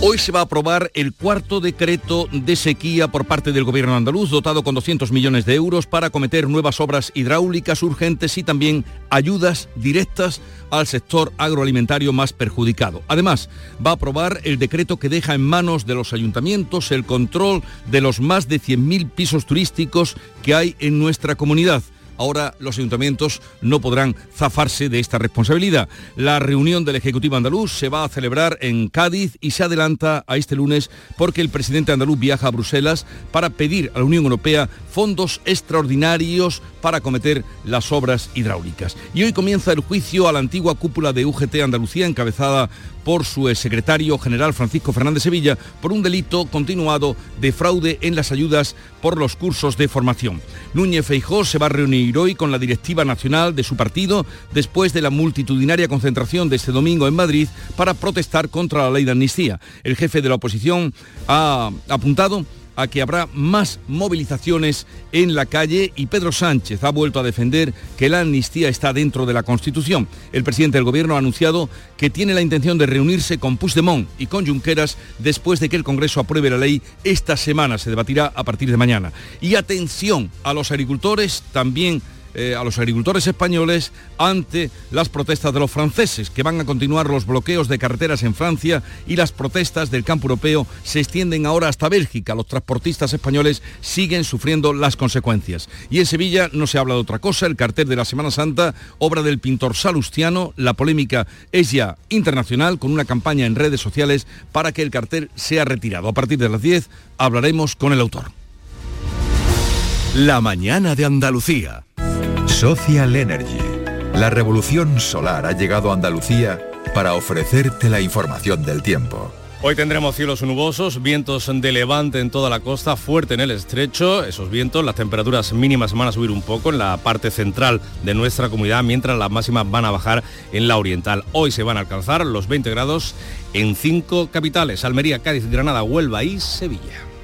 Hoy se va a aprobar el cuarto decreto de sequía por parte del gobierno andaluz, dotado con 200 millones de euros para acometer nuevas obras hidráulicas urgentes y también ayudas directas al sector agroalimentario más perjudicado. Además, va a aprobar el decreto que deja en manos de los ayuntamientos el control de los más de 100.000 pisos turísticos que hay en nuestra comunidad ahora los ayuntamientos no podrán zafarse de esta responsabilidad. La reunión del Ejecutivo andaluz se va a celebrar en Cádiz y se adelanta a este lunes porque el presidente andaluz viaja a Bruselas para pedir a la Unión Europea fondos extraordinarios para acometer las obras hidráulicas. Y hoy comienza el juicio a la antigua cúpula de UGT Andalucía encabezada por su secretario general Francisco Fernández Sevilla por un delito continuado de fraude en las ayudas por los cursos de formación. Núñez Feijó se va a reunir hoy con la directiva nacional de su partido después de la multitudinaria concentración de este domingo en Madrid para protestar contra la ley de amnistía. El jefe de la oposición ha apuntado a que habrá más movilizaciones en la calle y Pedro Sánchez ha vuelto a defender que la amnistía está dentro de la Constitución. El presidente del Gobierno ha anunciado que tiene la intención de reunirse con Puigdemont y con Junqueras después de que el Congreso apruebe la ley esta semana. Se debatirá a partir de mañana. Y atención a los agricultores también eh, a los agricultores españoles ante las protestas de los franceses, que van a continuar los bloqueos de carreteras en Francia y las protestas del campo europeo se extienden ahora hasta Bélgica. Los transportistas españoles siguen sufriendo las consecuencias. Y en Sevilla no se habla de otra cosa, el cartel de la Semana Santa, obra del pintor salustiano, la polémica es ya internacional con una campaña en redes sociales para que el cartel sea retirado. A partir de las 10 hablaremos con el autor. La mañana de Andalucía. Social Energy. La revolución solar ha llegado a Andalucía para ofrecerte la información del tiempo. Hoy tendremos cielos nubosos, vientos de levante en toda la costa, fuerte en el estrecho. Esos vientos, las temperaturas mínimas van a subir un poco en la parte central de nuestra comunidad, mientras las máximas van a bajar en la oriental. Hoy se van a alcanzar los 20 grados en cinco capitales, Almería, Cádiz, Granada, Huelva y Sevilla.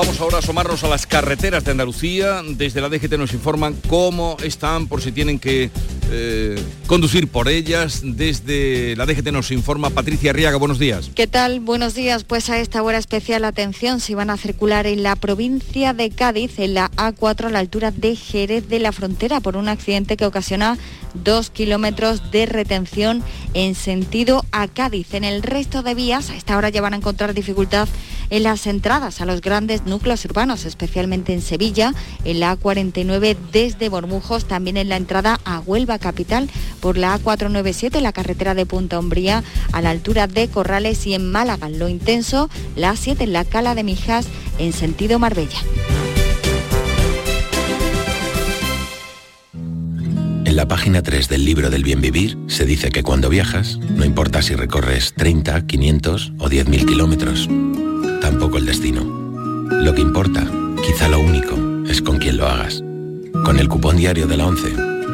Vamos ahora a asomarnos a las carreteras de Andalucía. Desde la DGT nos informan cómo están, por si tienen que eh, conducir por ellas. Desde la DGT nos informa Patricia Arriaga. Buenos días. ¿Qué tal? Buenos días. Pues a esta hora especial atención si van a circular en la provincia de Cádiz, en la A4 a la altura de Jerez de la Frontera, por un accidente que ocasiona dos kilómetros de retención en sentido a Cádiz. En el resto de vías a esta hora ya van a encontrar dificultad en las entradas a los grandes núcleos urbanos, especialmente en Sevilla, en la A49 desde Bormujos, también en la entrada a Huelva capital por la A497, la carretera de Punta Umbría a la altura de Corrales y en Málaga, lo intenso, la A7 en la Cala de Mijas en sentido Marbella. En la página 3 del libro del bien vivir se dice que cuando viajas, no importa si recorres 30, 500 o 10.000 kilómetros, tampoco el destino. Lo que importa, quizá lo único, es con quién lo hagas. Con el cupón diario de la 11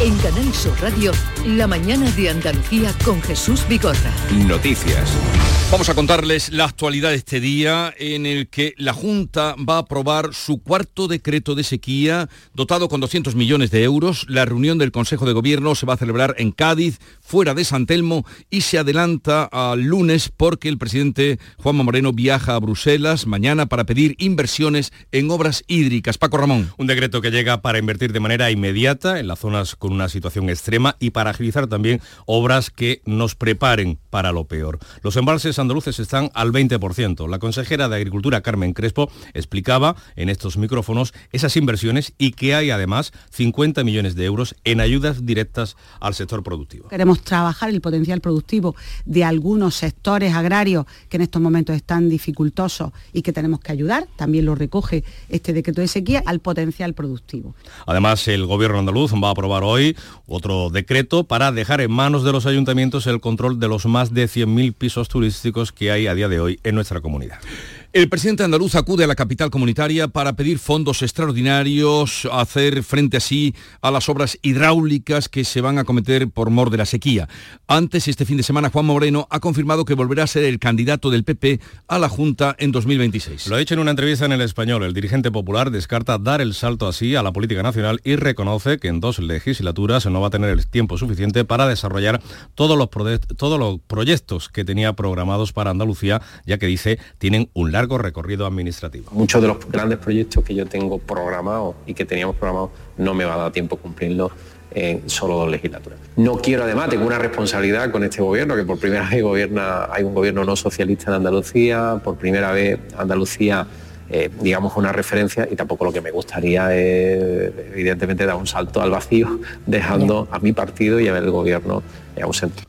En Canal Sur Radio, la mañana de Andalucía con Jesús Vigorra. Noticias. Vamos a contarles la actualidad de este día en el que la Junta va a aprobar su cuarto decreto de sequía dotado con 200 millones de euros. La reunión del Consejo de Gobierno se va a celebrar en Cádiz, fuera de San Telmo y se adelanta al lunes porque el presidente Juanma Moreno viaja a Bruselas mañana para pedir inversiones en obras hídricas. Paco Ramón. Un decreto que llega para invertir de manera inmediata en las zonas con una situación extrema y para agilizar también obras que nos preparen para lo peor. Los embalses andaluces están al 20%. La consejera de Agricultura, Carmen Crespo, explicaba en estos micrófonos esas inversiones y que hay además 50 millones de euros en ayudas directas al sector productivo. Queremos trabajar el potencial productivo de algunos sectores agrarios que en estos momentos están dificultosos y que tenemos que ayudar, también lo recoge este decreto de sequía, al potencial productivo. Además, el gobierno andaluz va a aprobar hoy otro decreto para dejar en manos de los ayuntamientos el control de los más de 100.000 pisos turísticos que hay a día de hoy en nuestra comunidad. El presidente andaluz acude a la capital comunitaria para pedir fondos extraordinarios, hacer frente así a las obras hidráulicas que se van a cometer por mor de la sequía. Antes, este fin de semana, Juan Moreno ha confirmado que volverá a ser el candidato del PP a la Junta en 2026. Lo ha dicho en una entrevista en El Español. El dirigente popular descarta dar el salto así a la política nacional y reconoce que en dos legislaturas no va a tener el tiempo suficiente para desarrollar todos los, proyectos que tenía programados para Andalucía, ya que dice tienen un largo recorrido administrativo. Muchos de los grandes proyectos que yo tengo programados y que teníamos programados no me va a dar tiempo cumplirlos en solo dos legislaturas. No quiero además, tengo una responsabilidad con este gobierno, que por primera vez gobierna, hay un gobierno no socialista en Andalucía, por primera vez Andalucía, eh, digamos, una referencia y tampoco lo que me gustaría es, evidentemente, dar un salto al vacío, dejando a mi partido y a ver el gobierno ausente.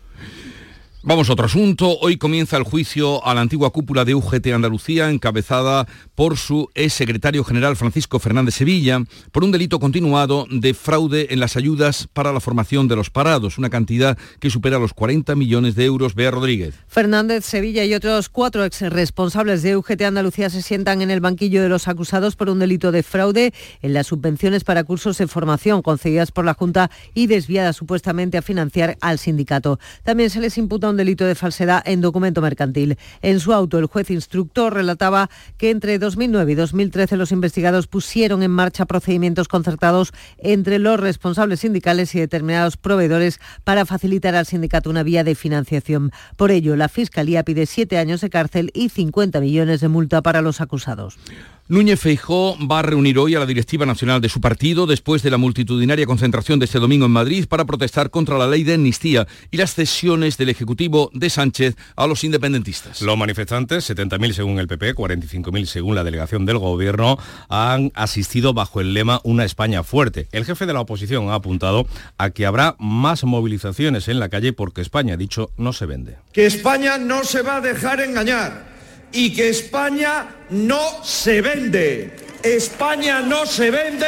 Vamos a otro asunto. Hoy comienza el juicio a la antigua cúpula de UGT Andalucía, encabezada por su ex secretario general Francisco Fernández Sevilla, por un delito continuado de fraude en las ayudas para la formación de los parados, una cantidad que supera los 40 millones de euros. Bea Rodríguez. Fernández Sevilla y otros cuatro ex responsables de UGT Andalucía se sientan en el banquillo de los acusados por un delito de fraude en las subvenciones para cursos de formación concedidas por la Junta y desviadas supuestamente a financiar al sindicato. También se les imputa un delito de falsedad en documento mercantil. En su auto, el juez instructor relataba que entre 2009 y 2013 los investigados pusieron en marcha procedimientos concertados entre los responsables sindicales y determinados proveedores para facilitar al sindicato una vía de financiación. Por ello, la Fiscalía pide siete años de cárcel y 50 millones de multa para los acusados. Núñez Feijó va a reunir hoy a la directiva nacional de su partido después de la multitudinaria concentración de este domingo en Madrid para protestar contra la ley de amnistía y las cesiones del Ejecutivo de Sánchez a los independentistas. Los manifestantes, 70.000 según el PP, 45.000 según la delegación del Gobierno, han asistido bajo el lema Una España fuerte. El jefe de la oposición ha apuntado a que habrá más movilizaciones en la calle porque España, dicho, no se vende. Que España no se va a dejar engañar y que España no se vende. España no se vende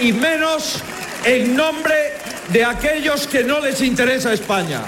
y menos en nombre de aquellos que no les interesa España.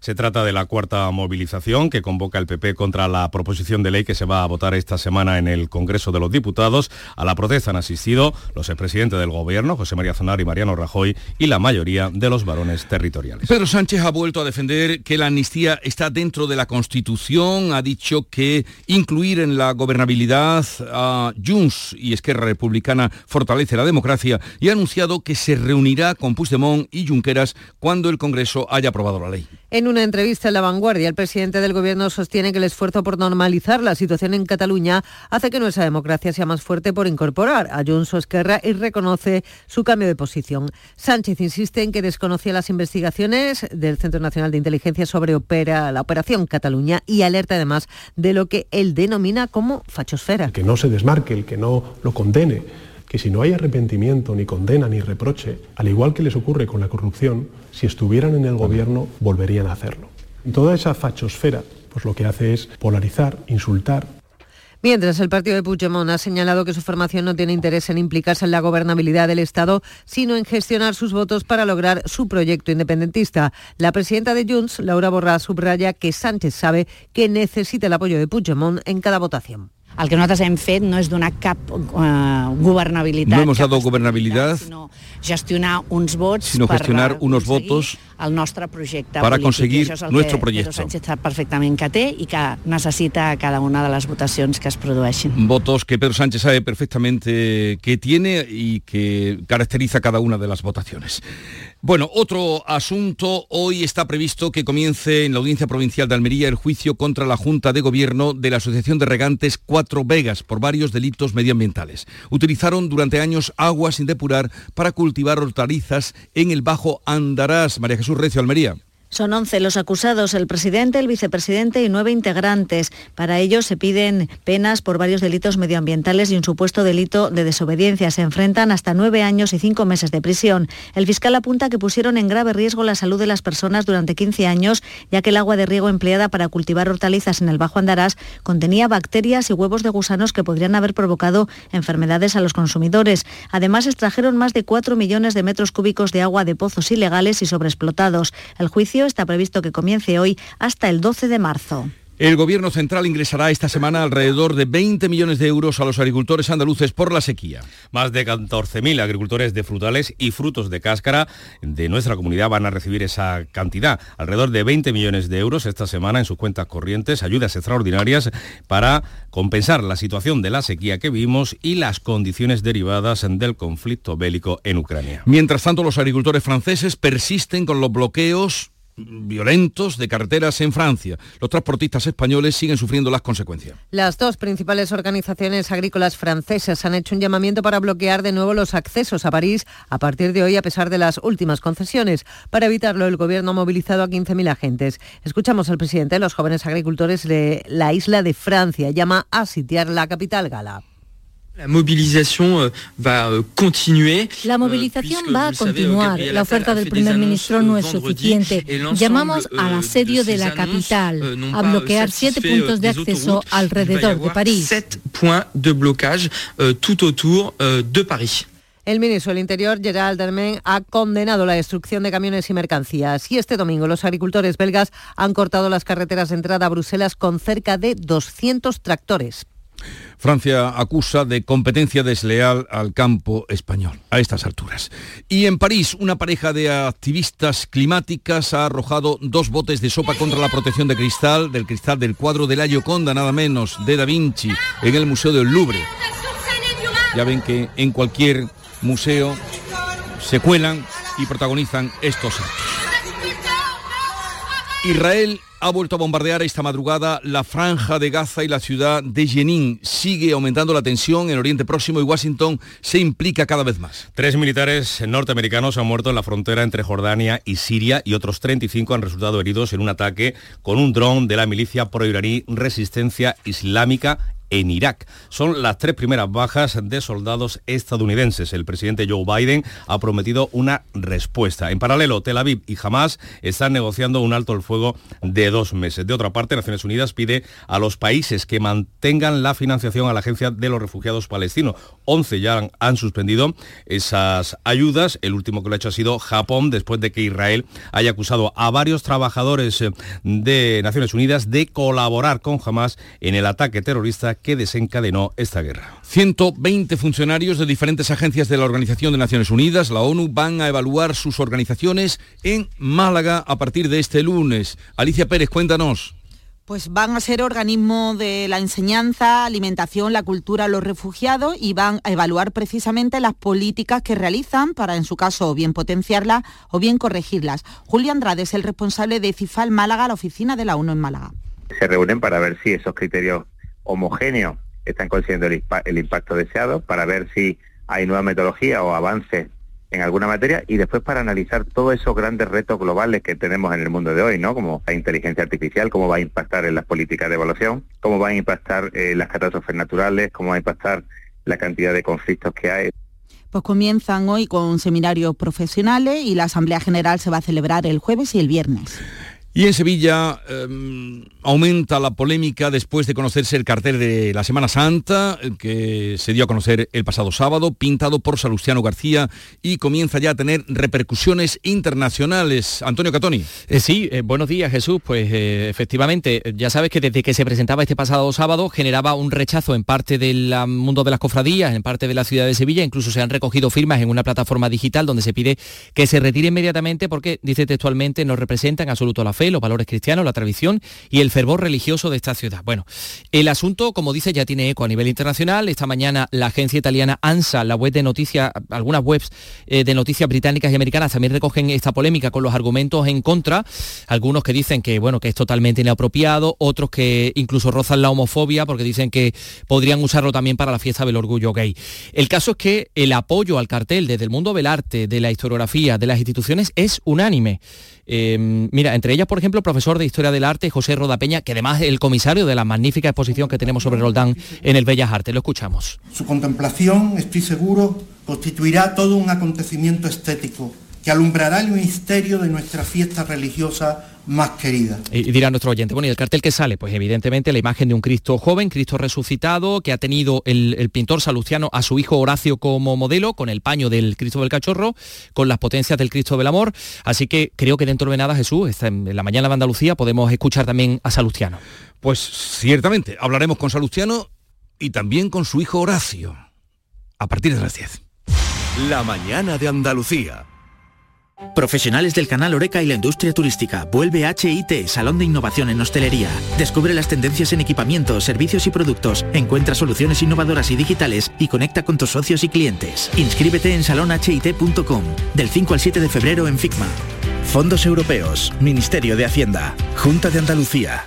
Se trata de la cuarta movilización que convoca el PP contra la proposición de ley que se va a votar esta semana en el Congreso de los Diputados. A la protesta han asistido los expresidentes del Gobierno, José María Aznar y Mariano Rajoy, y la mayoría de los varones territoriales. Pedro Sánchez ha vuelto a defender que la amnistía está dentro de la Constitución. Ha dicho que incluir en la gobernabilidad a Junts y Esquerra Republicana fortalece la democracia y ha anunciado que se reunirá con Puigdemont y Junqueras cuando el Congreso haya aprobado la ley. En una entrevista en La Vanguardia, el presidente del Gobierno sostiene que el esfuerzo por normalizar la situación en Cataluña hace que nuestra democracia sea más fuerte por incorporar a Junts o Esquerra y reconoce su cambio de posición. Sánchez insiste en que desconocía las investigaciones del Centro Nacional de Inteligencia sobre opera, la Operación Cataluña y alerta además de lo que él denomina como fachosfera. Que no se desmarque, el que no lo condene que si no hay arrepentimiento, ni condena, ni reproche, al igual que les ocurre con la corrupción, si estuvieran en el gobierno volverían a hacerlo. Toda esa fachosfera pues lo que hace es polarizar, insultar, Mientras, el partido de Puigdemont ha señalado que su formación no tiene interés en implicarse en la gobernabilidad del Estado, sino en gestionar sus votos para lograr su proyecto independentista. La presidenta de Junts, Laura Borràs, subraya que Sánchez sabe que necesita el apoyo de Puigdemont en cada votación. El que nosaltres hem fet no és donar cap uh, governabilitat. No hemos dado gobernabilidad, sino gestionar uns vots sino gestionar unos votos el nostre projecte para polític. conseguir el nuestro que proyecto. Pedro Sánchez sap perfectament que té i que necessita cada una de les votacions que es produeixin. Votos que Pedro Sánchez sabe perfectamente que tiene y que caracteriza cada una de las votaciones. Bueno, otro asunto. Hoy está previsto que comience en la Audiencia Provincial de Almería el juicio contra la Junta de Gobierno de la Asociación de Regantes Cuatro Vegas por varios delitos medioambientales. Utilizaron durante años agua sin depurar para cultivar hortalizas en el Bajo Andarás. María Jesús Recio, Almería. Son 11 los acusados, el presidente, el vicepresidente y nueve integrantes. Para ellos se piden penas por varios delitos medioambientales y un supuesto delito de desobediencia. Se enfrentan hasta nueve años y cinco meses de prisión. El fiscal apunta que pusieron en grave riesgo la salud de las personas durante 15 años, ya que el agua de riego empleada para cultivar hortalizas en el Bajo Andarás contenía bacterias y huevos de gusanos que podrían haber provocado enfermedades a los consumidores. Además, extrajeron más de 4 millones de metros cúbicos de agua de pozos ilegales y sobreexplotados. El juicio está previsto que comience hoy hasta el 12 de marzo. El Gobierno central ingresará esta semana alrededor de 20 millones de euros a los agricultores andaluces por la sequía. Más de 14.000 agricultores de frutales y frutos de cáscara de nuestra comunidad van a recibir esa cantidad. Alrededor de 20 millones de euros esta semana en sus cuentas corrientes, ayudas extraordinarias para compensar la situación de la sequía que vimos y las condiciones derivadas del conflicto bélico en Ucrania. Mientras tanto, los agricultores franceses persisten con los bloqueos violentos de carreteras en Francia. Los transportistas españoles siguen sufriendo las consecuencias. Las dos principales organizaciones agrícolas francesas han hecho un llamamiento para bloquear de nuevo los accesos a París a partir de hoy a pesar de las últimas concesiones. Para evitarlo, el gobierno ha movilizado a 15.000 agentes. Escuchamos al presidente de los jóvenes agricultores de la isla de Francia. Llama a sitiar la capital gala. La movilización va continuer. La movilización va a continuar. La oferta del primer ministro no es suficiente. Llamamos al asedio de la capital, a bloquear siete puntos de acceso alrededor de París. Sept points de blocage tout autour de París. El ministro del Interior, Gerald Dermen, ha condenado la destrucción de camiones y mercancías. Y este domingo los agricultores belgas han cortado las carreteras de entrada a Bruselas con cerca de 200 tractores. Francia acusa de competencia desleal al campo español a estas alturas. Y en París, una pareja de activistas climáticas ha arrojado dos botes de sopa contra la protección de cristal, del cristal del cuadro de la Gioconda, nada menos, de Da Vinci, en el Museo del Louvre. Ya ven que en cualquier museo se cuelan y protagonizan estos actos. Israel ha vuelto a bombardear esta madrugada la franja de Gaza y la ciudad de Jenin. Sigue aumentando la tensión en Oriente Próximo y Washington se implica cada vez más. Tres militares norteamericanos han muerto en la frontera entre Jordania y Siria y otros 35 han resultado heridos en un ataque con un dron de la milicia pro-iraní Resistencia Islámica en Irak. Son las tres primeras bajas de soldados estadounidenses. El presidente Joe Biden ha prometido una respuesta. En paralelo, Tel Aviv y Hamas están negociando un alto el fuego de dos meses. De otra parte, Naciones Unidas pide a los países que mantengan la financiación a la Agencia de los Refugiados Palestinos. 11 ya han, suspendido esas ayudas. El último que lo ha hecho ha sido Japón, después de que Israel haya acusado a varios trabajadores eh, de Naciones Unidas de colaborar con Hamas en el ataque terrorista que desencadenó esta guerra. 120 funcionarios de diferentes agencias de la Organización de Naciones Unidas, la ONU, van a evaluar sus organizaciones en Málaga a partir de este lunes. Alicia Pérez, cuéntanos. Pues van a ser organismos de la enseñanza, alimentación, la cultura, los refugiados y van a evaluar precisamente las políticas que realizan para, en su caso, o bien potenciarlas o bien corregirlas. Julio Andrade es el responsable de CIFAL Málaga, la oficina de la ONU en Málaga. Se reúnen para ver si esos criterios homogéneos están consiguiendo el, el impacto deseado, para ver si hay nueva metodología o avances en alguna materia y después para analizar todos esos grandes retos globales que tenemos en el mundo de hoy, ¿no? Como la inteligencia artificial, cómo va a impactar en las políticas de evaluación, cómo va a impactar eh, las catástrofes naturales, cómo va a impactar la cantidad de conflictos que hay. Pues comienzan hoy con seminarios profesionales y la Asamblea General se va a celebrar el jueves y el viernes. Y en Sevilla eh, aumenta la polémica después de conocerse el cartel de la Semana Santa, que se dio a conocer el pasado sábado, pintado por Salustiano García y comienza ya a tener repercusiones internacionales. Antonio Catoni. Eh, sí, eh, buenos días Jesús. Pues eh, efectivamente, ya sabes que desde que se presentaba este pasado sábado generaba un rechazo en parte del mundo de las cofradías, en parte de la ciudad de Sevilla, incluso se han recogido firmas en una plataforma digital donde se pide que se retire inmediatamente porque, dice textualmente, no representan absoluto la fe los valores cristianos, la tradición y el fervor religioso de esta ciudad. Bueno, el asunto, como dice, ya tiene eco a nivel internacional. Esta mañana la agencia italiana ANSA, la web de noticias, algunas webs eh, de noticias británicas y americanas también recogen esta polémica con los argumentos en contra. Algunos que dicen que, bueno, que es totalmente inapropiado, otros que incluso rozan la homofobia porque dicen que podrían usarlo también para la fiesta del orgullo gay. El caso es que el apoyo al cartel desde el mundo del arte, de la historiografía, de las instituciones es unánime. Em, mira, entre ellas, por ejemplo, profesor de Historia del Arte, José Rodapeña, que además es el comisario de la magnífica exposición que tenemos sobre Roldán en el Bellas Artes. Lo escuchamos. Su contemplación, estoy seguro, constituirá todo un acontecimiento estético que alumbrará el misterio de nuestra fiesta religiosa más querida. Y, dirá nuestro oyente, bueno, ¿y el cartel que sale? Pues evidentemente la imagen de un Cristo joven, Cristo resucitado, que ha tenido el, pintor salustiano a su hijo Horacio como modelo, con el paño del Cristo del Cachorro, con las potencias del Cristo del Amor. Así que creo que dentro de nada, Jesús, en la mañana de Andalucía podemos escuchar también a Salustiano. Pues ciertamente, hablaremos con Salustiano y también con su hijo Horacio, a partir de las 10. La mañana de Andalucía. Profesionales del canal Oreca y la industria turística. Vuelve HIT, Salón de Innovación en Hostelería. Descubre las tendencias en equipamiento, servicios y productos. Encuentra soluciones innovadoras y digitales y conecta con tus socios y clientes. Inscríbete en salonhit.com del 5 al 7 de febrero en FICMA. Fondos Europeos, Ministerio de Hacienda, Junta de Andalucía.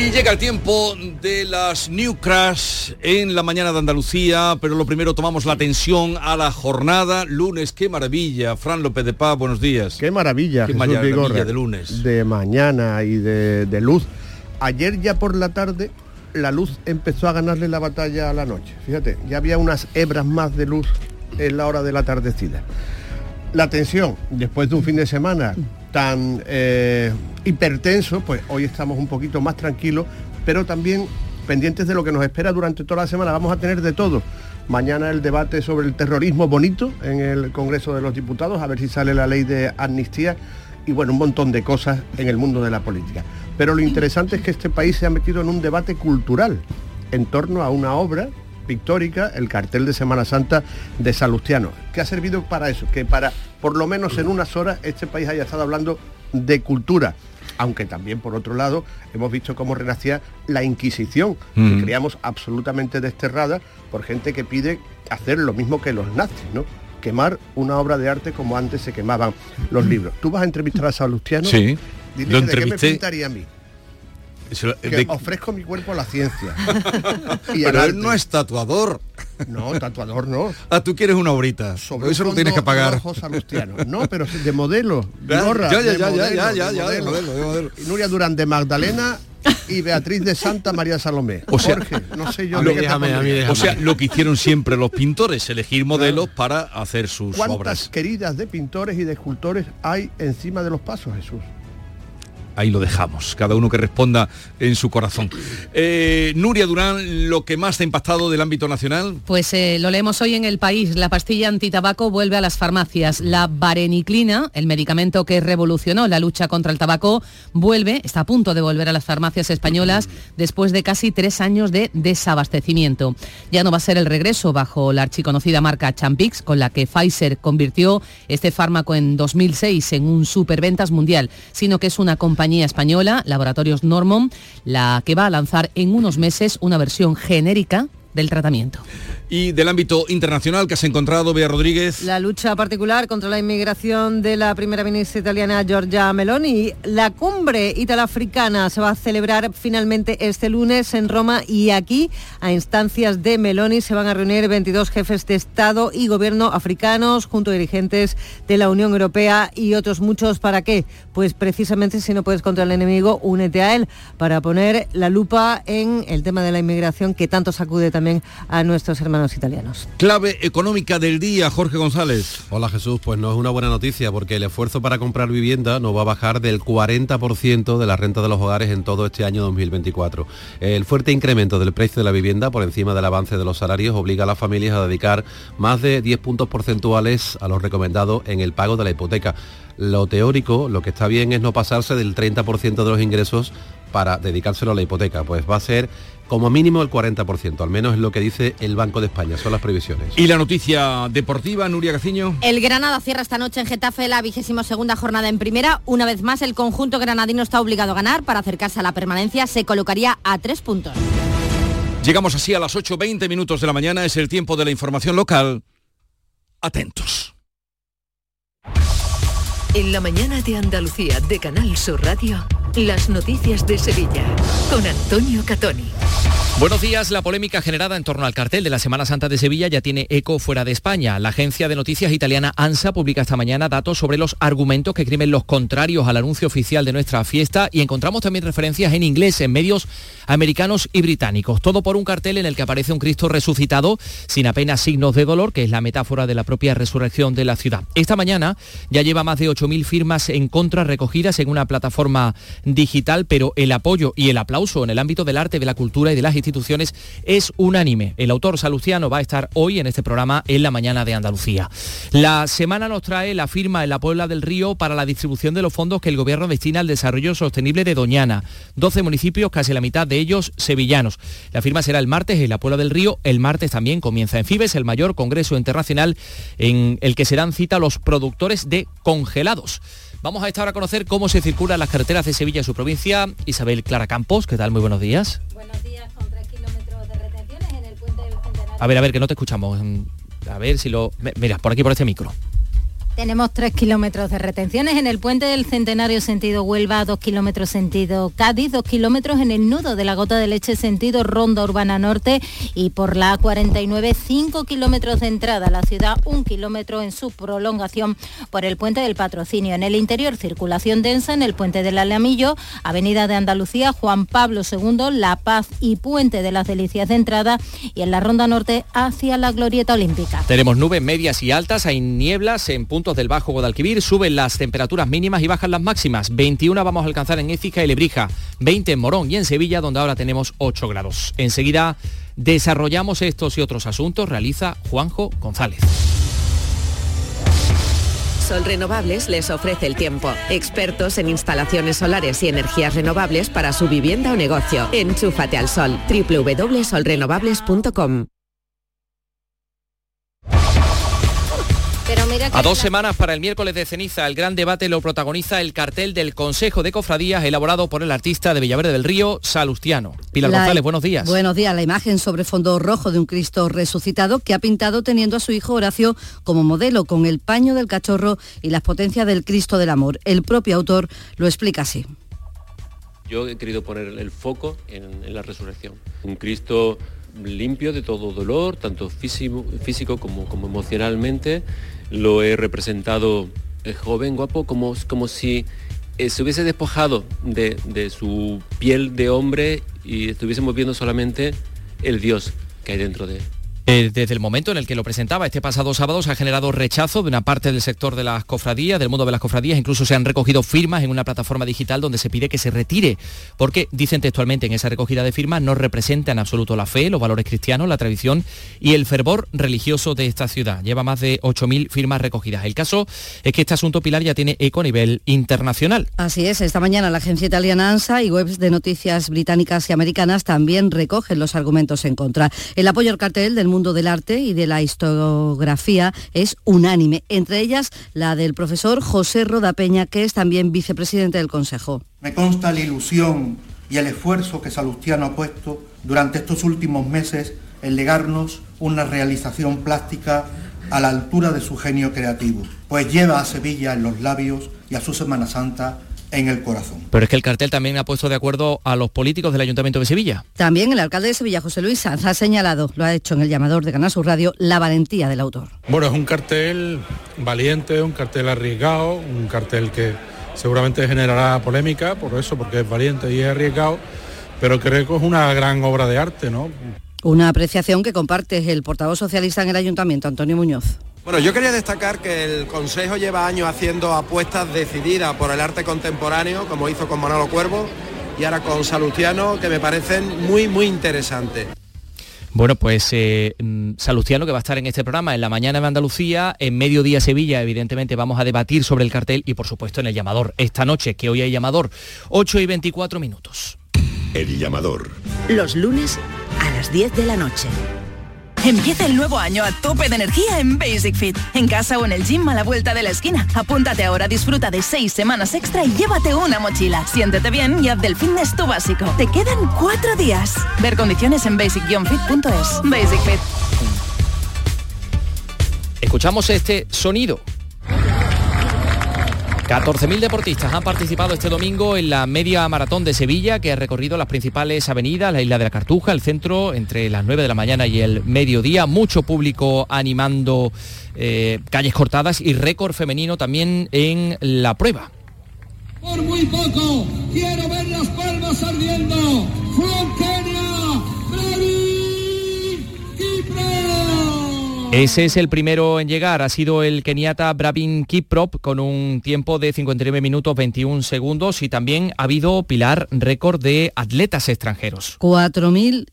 Y llega el tiempo de las New Crash en la mañana de Andalucía, pero lo primero tomamos la atención a la jornada. Lunes, qué maravilla. Fran López de Paz, buenos días. Qué maravilla, qué maravilla de lunes. De mañana y de, de luz. Ayer ya por la tarde la luz empezó a ganarle la batalla a la noche. Fíjate, ya había unas hebras más de luz en la hora de la tardecida. La tensión, después de un fin de semana tan eh, hipertenso, pues hoy estamos un poquito más tranquilos, pero también pendientes de lo que nos espera durante toda la semana. Vamos a tener de todo. Mañana el debate sobre el terrorismo bonito en el Congreso de los Diputados, a ver si sale la ley de amnistía y bueno, un montón de cosas en el mundo de la política. Pero lo interesante es que este país se ha metido en un debate cultural en torno a una obra pictórica, el cartel de Semana Santa de Salustiano, que ha servido para eso, que para por lo menos en unas horas este país haya estado hablando de cultura aunque también por otro lado hemos visto cómo renacía la Inquisición, que mm. creamos absolutamente desterrada por gente que pide hacer lo mismo que los nazis, ¿no? Quemar una obra de arte como antes se quemaban los libros. ¿Tú vas a entrevistar a Salustiano? Sí. Dile, ¿de qué me pintaría a mí? Que ofrezco mi cuerpo a la ciencia. Pero él no es tatuador. No, tatuador no. Ah, tú quieres una obrita. eso lo tienes que pagar. No, pero de modelo. ya, ya, ya, ya, ya, ya, de modelo, de modelo. Nuria Durán de Magdalena y Beatriz de Santa María Salomé. O sea, Jorge, no sé yo lo, que O sea, lo que hicieron siempre los pintores, elegir modelos para hacer sus ¿Cuántas obras. queridas de pintores y de escultores hay encima de los pasos, Jesús? Ahí lo dejamos, cada uno que responda en su corazón. Eh, Nuria Durán, lo que más te ha impactado del ámbito nacional. Pues eh, lo leemos hoy en el país, la pastilla antitabaco vuelve a las farmacias. La vareniclina, el medicamento que revolucionó la lucha contra el tabaco, vuelve, está a punto de volver a las farmacias españolas después de casi tres años de desabastecimiento. Ya no va a ser el regreso bajo la archiconocida marca Champix, con la que Pfizer convirtió este fármaco en 2006 en un superventas mundial, sino que es una compañía española, Laboratorios Normon, la que va a lanzar en unos meses una versión genérica del tratamiento. Y del ámbito internacional que has encontrado, Bea Rodríguez. La lucha particular contra la inmigración de la primera ministra italiana Giorgia Meloni. La cumbre italafricana se va a celebrar finalmente este lunes en Roma y aquí, a instancias de Meloni, se van a reunir 22 jefes de Estado y gobierno africanos junto a dirigentes de la Unión Europea y otros muchos. ¿Para qué? Pues precisamente si no puedes contra el enemigo, únete a él para poner la lupa en el tema de la inmigración que tanto sacude también también a nuestros hermanos italianos. Clave económica del día, Jorge González. Hola Jesús, pues no es una buena noticia porque el esfuerzo para comprar vivienda no va a bajar del 40% de la renta de los hogares en todo este año 2024. El fuerte incremento del precio de la vivienda por encima del avance de los salarios obliga a las familias a dedicar más de 10 puntos porcentuales a los recomendados en el pago de la hipoteca. Lo teórico, lo que está bien es no pasarse del 30% de los ingresos para dedicárselo a la hipoteca, pues va a ser como mínimo el 40%, al menos es lo que dice el Banco de España, son las previsiones. ¿Y la noticia deportiva, Nuria Gaciño? El Granada cierra esta noche en Getafe la vigésima segunda jornada en primera. Una vez más, el conjunto granadino está obligado a ganar para acercarse a la permanencia. Se colocaría a tres puntos. Llegamos así a las 8.20 minutos de la mañana, es el tiempo de la información local. Atentos. En la mañana de Andalucía de Canal Sur Radio. Las noticias de Sevilla con Antonio Catoni. Buenos días. La polémica generada en torno al cartel de la Semana Santa de Sevilla ya tiene eco fuera de España. La agencia de noticias italiana ANSA publica esta mañana datos sobre los argumentos que escriben los contrarios al anuncio oficial de nuestra fiesta y encontramos también referencias en inglés en medios americanos y británicos. Todo por un cartel en el que aparece un Cristo resucitado sin apenas signos de dolor, que es la metáfora de la propia resurrección de la ciudad. Esta mañana ya lleva más de 8.000 firmas en contra recogidas en una plataforma digital, pero el apoyo y el aplauso en el ámbito del arte, de la cultura y de las instituciones es unánime. El autor saluciano va a estar hoy en este programa en la mañana de Andalucía. La semana nos trae la firma en la Puebla del Río para la distribución de los fondos que el gobierno destina al desarrollo sostenible de Doñana. 12 municipios, casi la mitad de ellos sevillanos. La firma será el martes en la Puebla del Río. El martes también comienza en Fibes el mayor congreso internacional en el que se dan cita los productores de congelados. Vamos a estar a conocer cómo se circulan las carreteras de Sevilla y su provincia. Isabel Clara Campos, ¿qué tal? Muy buenos días. Buenos días, con tres kilómetros de retenciones en el puente del Centenario. A ver, a ver, que no te escuchamos. A ver si lo... Mira, por aquí, por este micro. Tenemos tres kilómetros de retenciones en el puente del Centenario sentido Huelva, dos kilómetros sentido Cádiz, dos kilómetros en el nudo de la gota de leche sentido Ronda Urbana Norte y por la A49 cinco kilómetros de entrada a la ciudad, un kilómetro en su prolongación por el puente del Patrocinio. En el interior circulación densa en el puente del Alamillo, Avenida de Andalucía, Juan Pablo II, La Paz y Puente de las Delicias de entrada y en la Ronda Norte hacia la Glorieta Olímpica. Tenemos nubes medias y altas, hay nieblas en puntos del Bajo Guadalquivir, suben las temperaturas mínimas y bajan las máximas. 21 vamos a alcanzar en Écija y Lebrija, 20 en Morón y en Sevilla, donde ahora tenemos 8 grados. Enseguida desarrollamos estos y otros asuntos, realiza Juanjo González. Sol Renovables les ofrece el tiempo. Expertos en instalaciones solares y energías renovables para su vivienda o negocio. Enchúfate al sol. www.solrenovables.com A dos semanas para el miércoles de ceniza, el gran debate lo protagoniza el cartel del Consejo de Cofradías elaborado por el artista de Villaverde del Río, Salustiano. Pilar La- González, buenos días. Buenos días. La imagen sobre fondo rojo de un Cristo resucitado que ha pintado teniendo a su hijo Horacio como modelo con el paño del cachorro y las potencias del Cristo del Amor. El propio autor lo explica así. Yo he querido poner el foco en, en la resurrección. Un Cristo limpio de todo dolor, tanto físico, físico como, como emocionalmente. Lo he representado eh, joven, guapo, como, como si eh, se hubiese despojado de, de su piel de hombre y estuviésemos viendo solamente el Dios que hay dentro de él. Eh, Desde el momento en el que lo presentaba este pasado sábado se ha generado rechazo de una parte del sector de las cofradías, del mundo de las cofradías, incluso se han recogido firmas en una plataforma digital donde se pide que se retire, porque dicen textualmente en esa recogida de firmas no representa en absoluto la fe, los valores cristianos, la tradición y el fervor religioso de esta ciudad. Lleva más de 8.000 firmas recogidas. El caso es que este asunto Pilar ya tiene eco a nivel internacional. Así es, esta mañana la agencia italiana ANSA y webs de noticias británicas y americanas también recogen los argumentos en contra. El apoyo al cartel del mundo del arte y de la historiografía es unánime, entre ellas la del profesor José Roda Peña, que es también vicepresidente del Consejo. Me consta la ilusión y el esfuerzo que Salustiano ha puesto durante estos últimos meses en legarnos una realización plástica a la altura de su genio creativo, pues lleva a Sevilla en los labios y a su Semana Santa en el corazón. Pero es que el cartel también ha puesto de acuerdo a los políticos del Ayuntamiento de Sevilla. También el alcalde de Sevilla, José Luis Sanz, ha señalado, lo ha hecho en el llamador de Canal Sur Radio, la valentía del autor. Bueno, es un cartel valiente, un cartel arriesgado, un cartel que seguramente generará polémica por eso, porque es valiente y es arriesgado, pero creo que es una gran obra de arte, ¿no? Una apreciación que comparte el portavoz socialista en el ayuntamiento, Antonio Muñoz. Bueno, yo quería destacar que el Consejo lleva años haciendo apuestas decididas por el arte contemporáneo, como hizo con Manolo Cuervo y ahora con Salustiano, que me parecen muy, muy interesantes. Bueno, pues eh, mm, Salustiano, que va a estar en este programa en la mañana de Andalucía, en mediodía Sevilla, evidentemente vamos a debatir sobre el cartel y por supuesto en el llamador. Esta noche, que hoy hay llamador, 8 y 24 minutos. El llamador. Los lunes las 10 de la noche. Empieza el nuevo año a tope de energía en Basic Fit. En casa o en el gym a la vuelta de la esquina. Apúntate ahora, disfruta de seis semanas extra y llévate una mochila. Siéntete bien y haz del fitness tu básico. Te quedan cuatro días. Ver condiciones en basic-fit.es. Basic Fit. Escuchamos este sonido. 14.000 deportistas han participado este domingo en la media maratón de Sevilla, que ha recorrido las principales avenidas, la isla de la Cartuja, el centro, entre las 9 de la mañana y el mediodía. Mucho público animando eh, calles cortadas y récord femenino también en la prueba. Por muy poco, quiero ver las palmas ardiendo. From Ese es el primero en llegar, ha sido el keniata Bravin Kiprop con un tiempo de 59 minutos 21 segundos y también ha habido pilar récord de atletas extranjeros. 4.000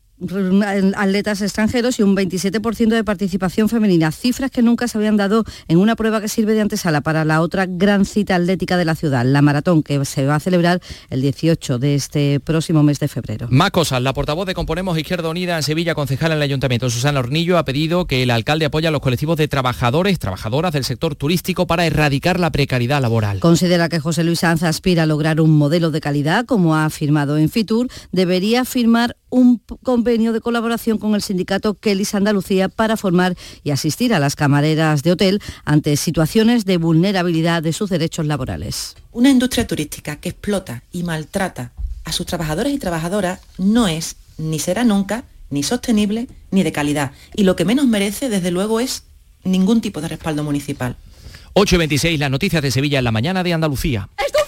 atletas extranjeros y un 27% de participación femenina, cifras que nunca se habían dado en una prueba que sirve de antesala para la otra gran cita atlética de la ciudad, la maratón, que se va a celebrar el 18 de este próximo mes de febrero. Más cosas, la portavoz de Componemos Izquierda Unida en Sevilla, concejal en el Ayuntamiento, Susana Hornillo, ha pedido que el alcalde apoye a los colectivos de trabajadores, trabajadoras del sector turístico para erradicar la precariedad laboral. Considera que José Luis Sanz aspira a lograr un modelo de calidad, como ha afirmado en Fitur, debería firmar un convenio de colaboración con el sindicato Kellys Andalucía para formar y asistir a las camareras de hotel ante situaciones de vulnerabilidad de sus derechos laborales. Una industria turística que explota y maltrata a sus trabajadores y trabajadoras no es, ni será nunca, ni sostenible, ni de calidad. Y lo que menos merece, desde luego, es ningún tipo de respaldo municipal. 8 y 26, las noticias de Sevilla en la mañana de Andalucía. ¡Estufa, lavadora,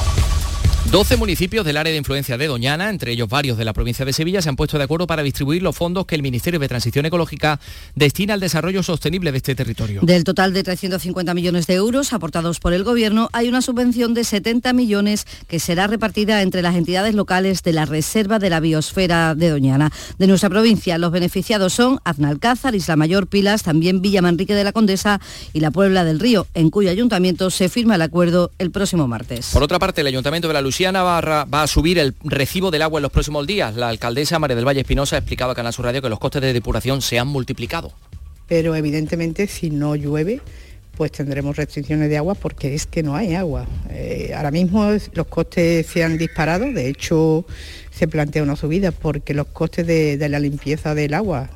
12 municipios del área de influencia de Doñana, entre ellos varios de la provincia de Sevilla, se han puesto de acuerdo para distribuir los fondos que el Ministerio de Transición Ecológica destina al desarrollo sostenible de este territorio. Del total de 350 millones de euros aportados por el Gobierno, hay una subvención de 70 millones que será repartida entre las entidades locales de la Reserva de la Biosfera de Doñana. De nuestra provincia, los beneficiados son Aznalcázar, Isla Mayor, Pilas, también Villa Manrique de la Condesa y la Puebla del Río, en cuyo ayuntamiento se firma el acuerdo el próximo martes. Por otra parte, el Ayuntamiento de la Luciana va a, va a subir el recibo del agua en los próximos días. La alcaldesa María del Valle Espinosa ha explicado a Canal Sur Radio que los costes de depuración se han multiplicado. Pero evidentemente si no llueve, pues tendremos restricciones de agua porque es que no hay agua. Eh, ahora mismo los costes se han disparado, de hecho se plantea una subida porque los costes de la limpieza del agua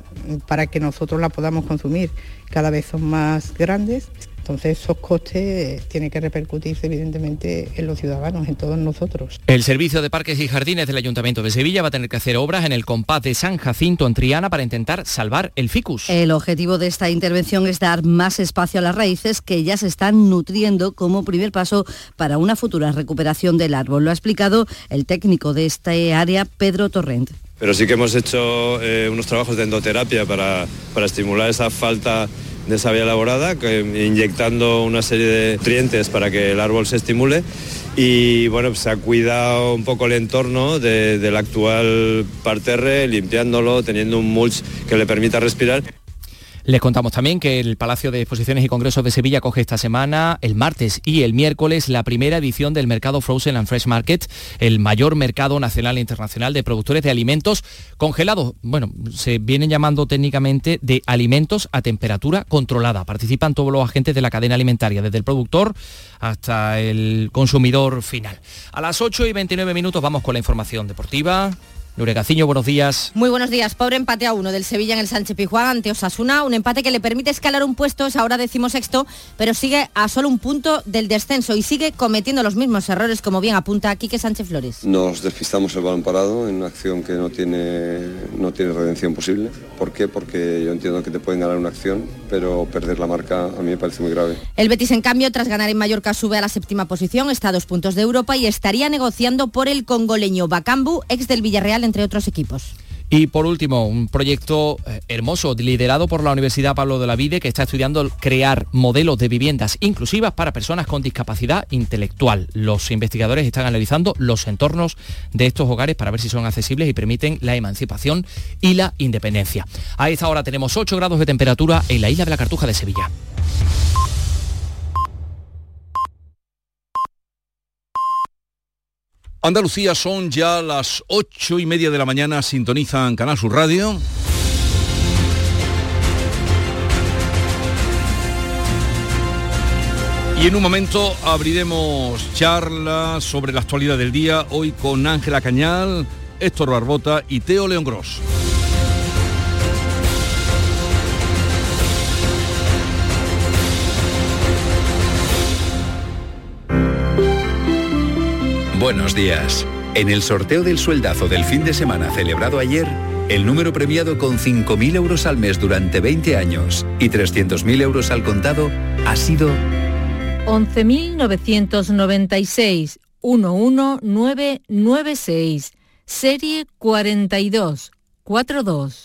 para que nosotros la podamos consumir cada vez son más grandes. Entonces esos costes tienen que repercutirse evidentemente en los ciudadanos, en todos nosotros. El Servicio de Parques y Jardines del Ayuntamiento de Sevilla va a tener que hacer obras en el compás de San Jacinto en Triana para intentar salvar el ficus. El objetivo de esta intervención es dar más espacio a las raíces que ya se están nutriendo como primer paso para una futura recuperación del árbol. Lo ha explicado el técnico de este área, Pedro Torrent. Pero sí que hemos hecho eh, unos trabajos de endoterapia para, para estimular esa falta de savia elaborada, inyectando una serie de nutrientes para que el árbol se estimule y bueno, se ha cuidado un poco el entorno de- del actual parterre, limpiándolo, teniendo un mulch que le permita respirar. Les contamos también que el Palacio de Exposiciones y Congresos de Sevilla coge esta semana, el martes y el miércoles, la primera edición del mercado Frozen and Fresh Market, el mayor mercado nacional e internacional de productores de alimentos congelados. Bueno, se vienen llamando técnicamente de alimentos a temperatura controlada. Participan todos los agentes de la cadena alimentaria, desde el productor hasta el consumidor final. A las 8 y 29 minutos vamos con la información deportiva. Nuria Gaciño, buenos días. Muy buenos días. Pobre empate a uno del Sevilla en el Sánchez Pizjuán ante Osasuna. Un empate que le permite escalar un puesto, es ahora decimosexto, pero sigue a solo un punto del descenso y sigue cometiendo los mismos errores, como bien apunta Quique Sánchez Flores. Nos despistamos el balón parado en una acción que no tiene, no tiene redención posible. ¿Por qué? Porque yo entiendo que te pueden ganar una acción, pero perder la marca a mí me parece muy grave. El Betis, en cambio, tras ganar en Mallorca, sube a la séptima posición, está a dos puntos de Europa y estaría negociando por el congoleño Bacambu, ex del Villarreal, entre otros equipos. Y por último, un proyecto eh, hermoso liderado por la Universidad Pablo de la Vide que está estudiando crear modelos de viviendas inclusivas para personas con discapacidad intelectual. Los investigadores están analizando los entornos de estos hogares para ver si son accesibles y permiten la emancipación y la independencia. A esta hora tenemos 8 grados de temperatura en la isla de la Cartuja de Sevilla. Andalucía son ya las ocho y media de la mañana, sintonizan Canal Sur Radio. Y en un momento abriremos charlas sobre la actualidad del día, hoy con Ángela Cañal, Héctor Barbota y Teo León Gross. Buenos días. En el sorteo del sueldazo del fin de semana celebrado ayer, el número premiado con 5.000 euros al mes durante 20 años y 300.000 euros al contado ha sido 11.996 11996, serie 4242.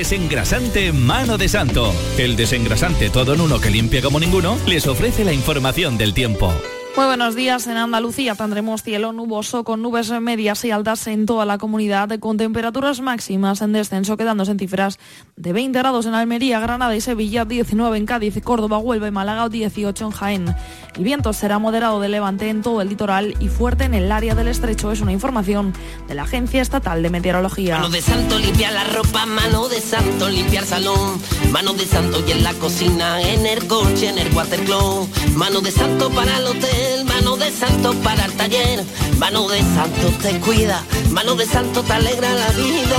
Desengrasante Mano de Santo. El desengrasante todo en uno que limpia como ninguno les ofrece la información del tiempo. Muy buenos días. En Andalucía tendremos cielo nuboso con nubes medias y altas en toda la comunidad, con temperaturas máximas en descenso, quedándose en cifras de 20 grados en Almería, Granada y Sevilla, 19 en Cádiz, Córdoba, Huelva y Málaga, 18 en Jaén. El viento será moderado de levante en todo el litoral y fuerte en el área del estrecho. Es una información de la Agencia Estatal de Meteorología. Mano de santo limpia la ropa, mano de santo limpiar salón, mano de santo y en la cocina, en el coche, en el watercloak, mano de santo para el hotel mano de santo para el taller, mano de santo te cuida, mano de santo te alegra la vida,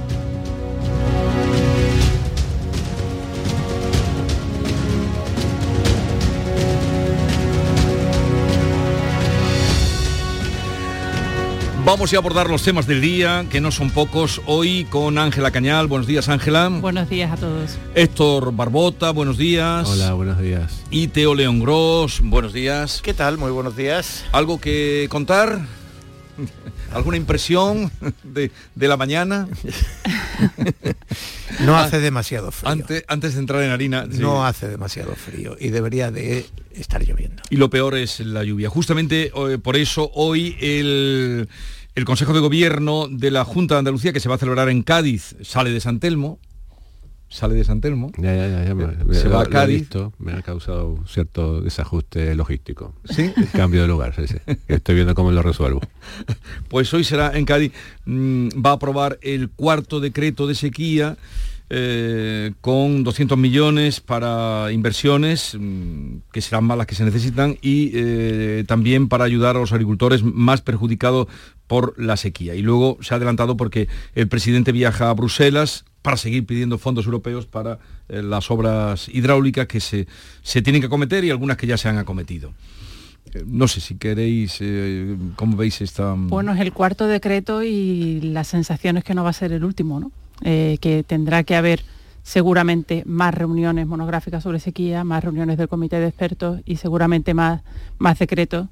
Vamos a abordar los temas del día, que no son pocos, hoy con Ángela Cañal. Buenos días, Ángela. Buenos días a todos. Héctor Barbota, buenos días. Hola, buenos días. Y Teo León Gross, buenos días. ¿Qué tal? Muy buenos días. ¿Algo que contar? ¿Alguna impresión de, de la mañana? no hace demasiado frío. Antes, antes de entrar en harina. sí. No hace demasiado frío y debería de estar lloviendo. Y lo peor es la lluvia. Justamente eh, por eso hoy el, el Consejo de Gobierno de la Junta de Andalucía, que se va a celebrar en Cádiz, sale de San Telmo. Sale de San Telmo. Ya, ya, ya, ya me, Se va a Cádiz. visto, me ha causado un cierto desajuste logístico. ¿Sí? El cambio de lugar, sí, sí. Estoy viendo cómo lo resuelvo. Pues hoy será en Cádiz, mm, va a aprobar el cuarto decreto de sequía eh, con 200 millones para inversiones, mm, que serán más las que se necesitan, y eh, también para ayudar a los agricultores más perjudicados por la sequía. Y luego se ha adelantado porque el presidente viaja a Bruselas para seguir pidiendo fondos europeos para eh, las obras hidráulicas que se, se tienen que acometer y algunas que ya se han acometido. Eh, No sé si queréis, eh, ¿cómo veis esta...? Bueno, es el cuarto decreto y la sensación es que no va a ser el último, ¿no? Eh, que tendrá que haber seguramente más reuniones monográficas sobre sequía, más reuniones del comité de expertos y seguramente más, más decretos.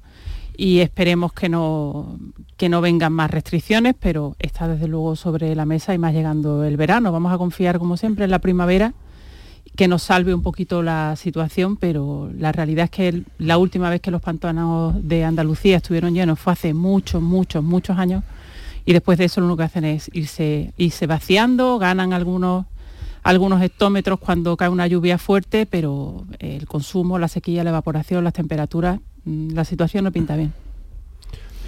Y esperemos que no, que no vengan más restricciones, pero está desde luego sobre la mesa y más llegando el verano. Vamos a confiar, como siempre, en la primavera que nos salve un poquito la situación, pero la realidad es que la última vez que los pantanos de Andalucía estuvieron llenos fue hace muchos, muchos, muchos años y después de eso lo único que hacen es irse, irse vaciando, ganan algunos, algunos hectómetros cuando cae una lluvia fuerte, pero el consumo, la sequía, la evaporación, las temperaturas, la situación no pinta bien.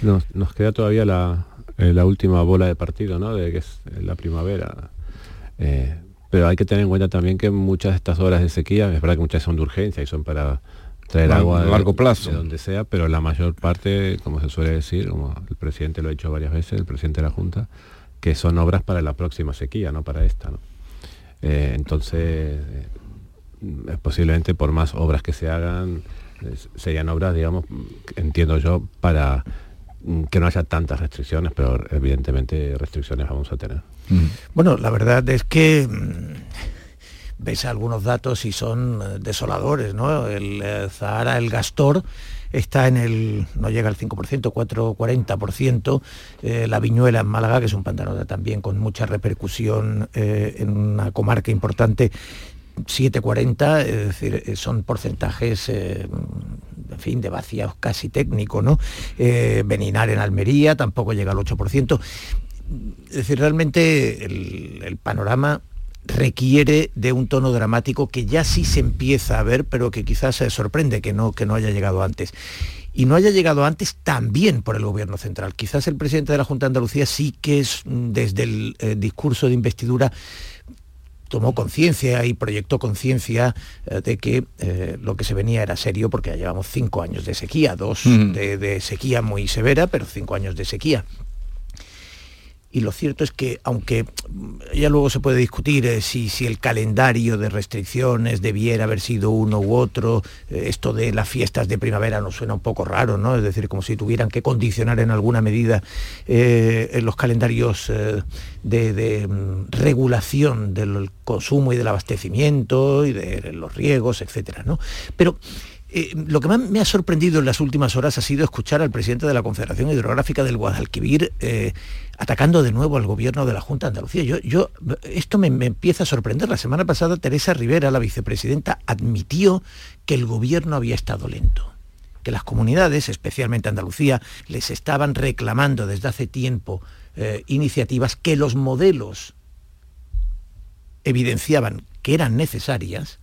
Nos, nos queda todavía la, eh, la última bola de partido, ¿no? De que es la primavera. Eh, pero hay que tener en cuenta también que muchas de estas horas de sequía, es verdad que muchas son de urgencia y son para traer agua de- largo plazo. de donde sea, pero la mayor parte, como se suele decir, como el presidente lo ha dicho varias veces, el presidente de la Junta, que son obras para la próxima sequía, no para esta. ¿no? Eh, entonces, posiblemente por más obras que se hagan, serían obras, digamos, entiendo yo, para mm, que no haya tantas restricciones, pero evidentemente restricciones vamos a tener. Bueno, la verdad es que mm, ves algunos datos y son eh, desoladores, ¿no? El eh, Zahara, el Gastor, está en el, no llega al 5%, 4, 40%, eh, la Viñuela en Málaga, que es un pantano también con mucha repercusión eh, en una comarca importante, 7,40, es decir, eh, son porcentajes, eh, en fin, de vaciados casi técnico, ¿no? Eh, Beninar en Almería tampoco llega al 8%. Es decir, realmente el, el panorama requiere de un tono dramático que ya sí se empieza a ver, pero que quizás se sorprende que no, que no haya llegado antes. Y no haya llegado antes también por el gobierno central. Quizás el presidente de la Junta de Andalucía sí que es mm, desde el eh, discurso de investidura tomó conciencia y proyectó conciencia eh, de que eh, lo que se venía era serio porque ya llevamos cinco años de sequía, dos de, de sequía muy severa, pero cinco años de sequía. Y lo cierto es que, aunque ya luego se puede discutir eh, si, si el calendario de restricciones debiera haber sido uno u otro, eh, esto de las fiestas de primavera nos suena un poco raro, ¿no? Es decir, como si tuvieran que condicionar en alguna medida eh, los calendarios de, de, mm, regulación del consumo y del abastecimiento y de los riegos, etcétera, ¿no? Pero eh, lo que más me ha sorprendido en las últimas horas ha sido escuchar al presidente de la Confederación Hidrográfica del Guadalquivir eh, atacando de nuevo al gobierno de la Junta de Andalucía. Yo, esto me, me empieza a sorprender. La semana pasada Teresa Rivera, la vicepresidenta, admitió que el gobierno había estado lento que las comunidades, especialmente Andalucía, les estaban reclamando desde hace tiempo eh, iniciativas que los modelos evidenciaban que eran necesarias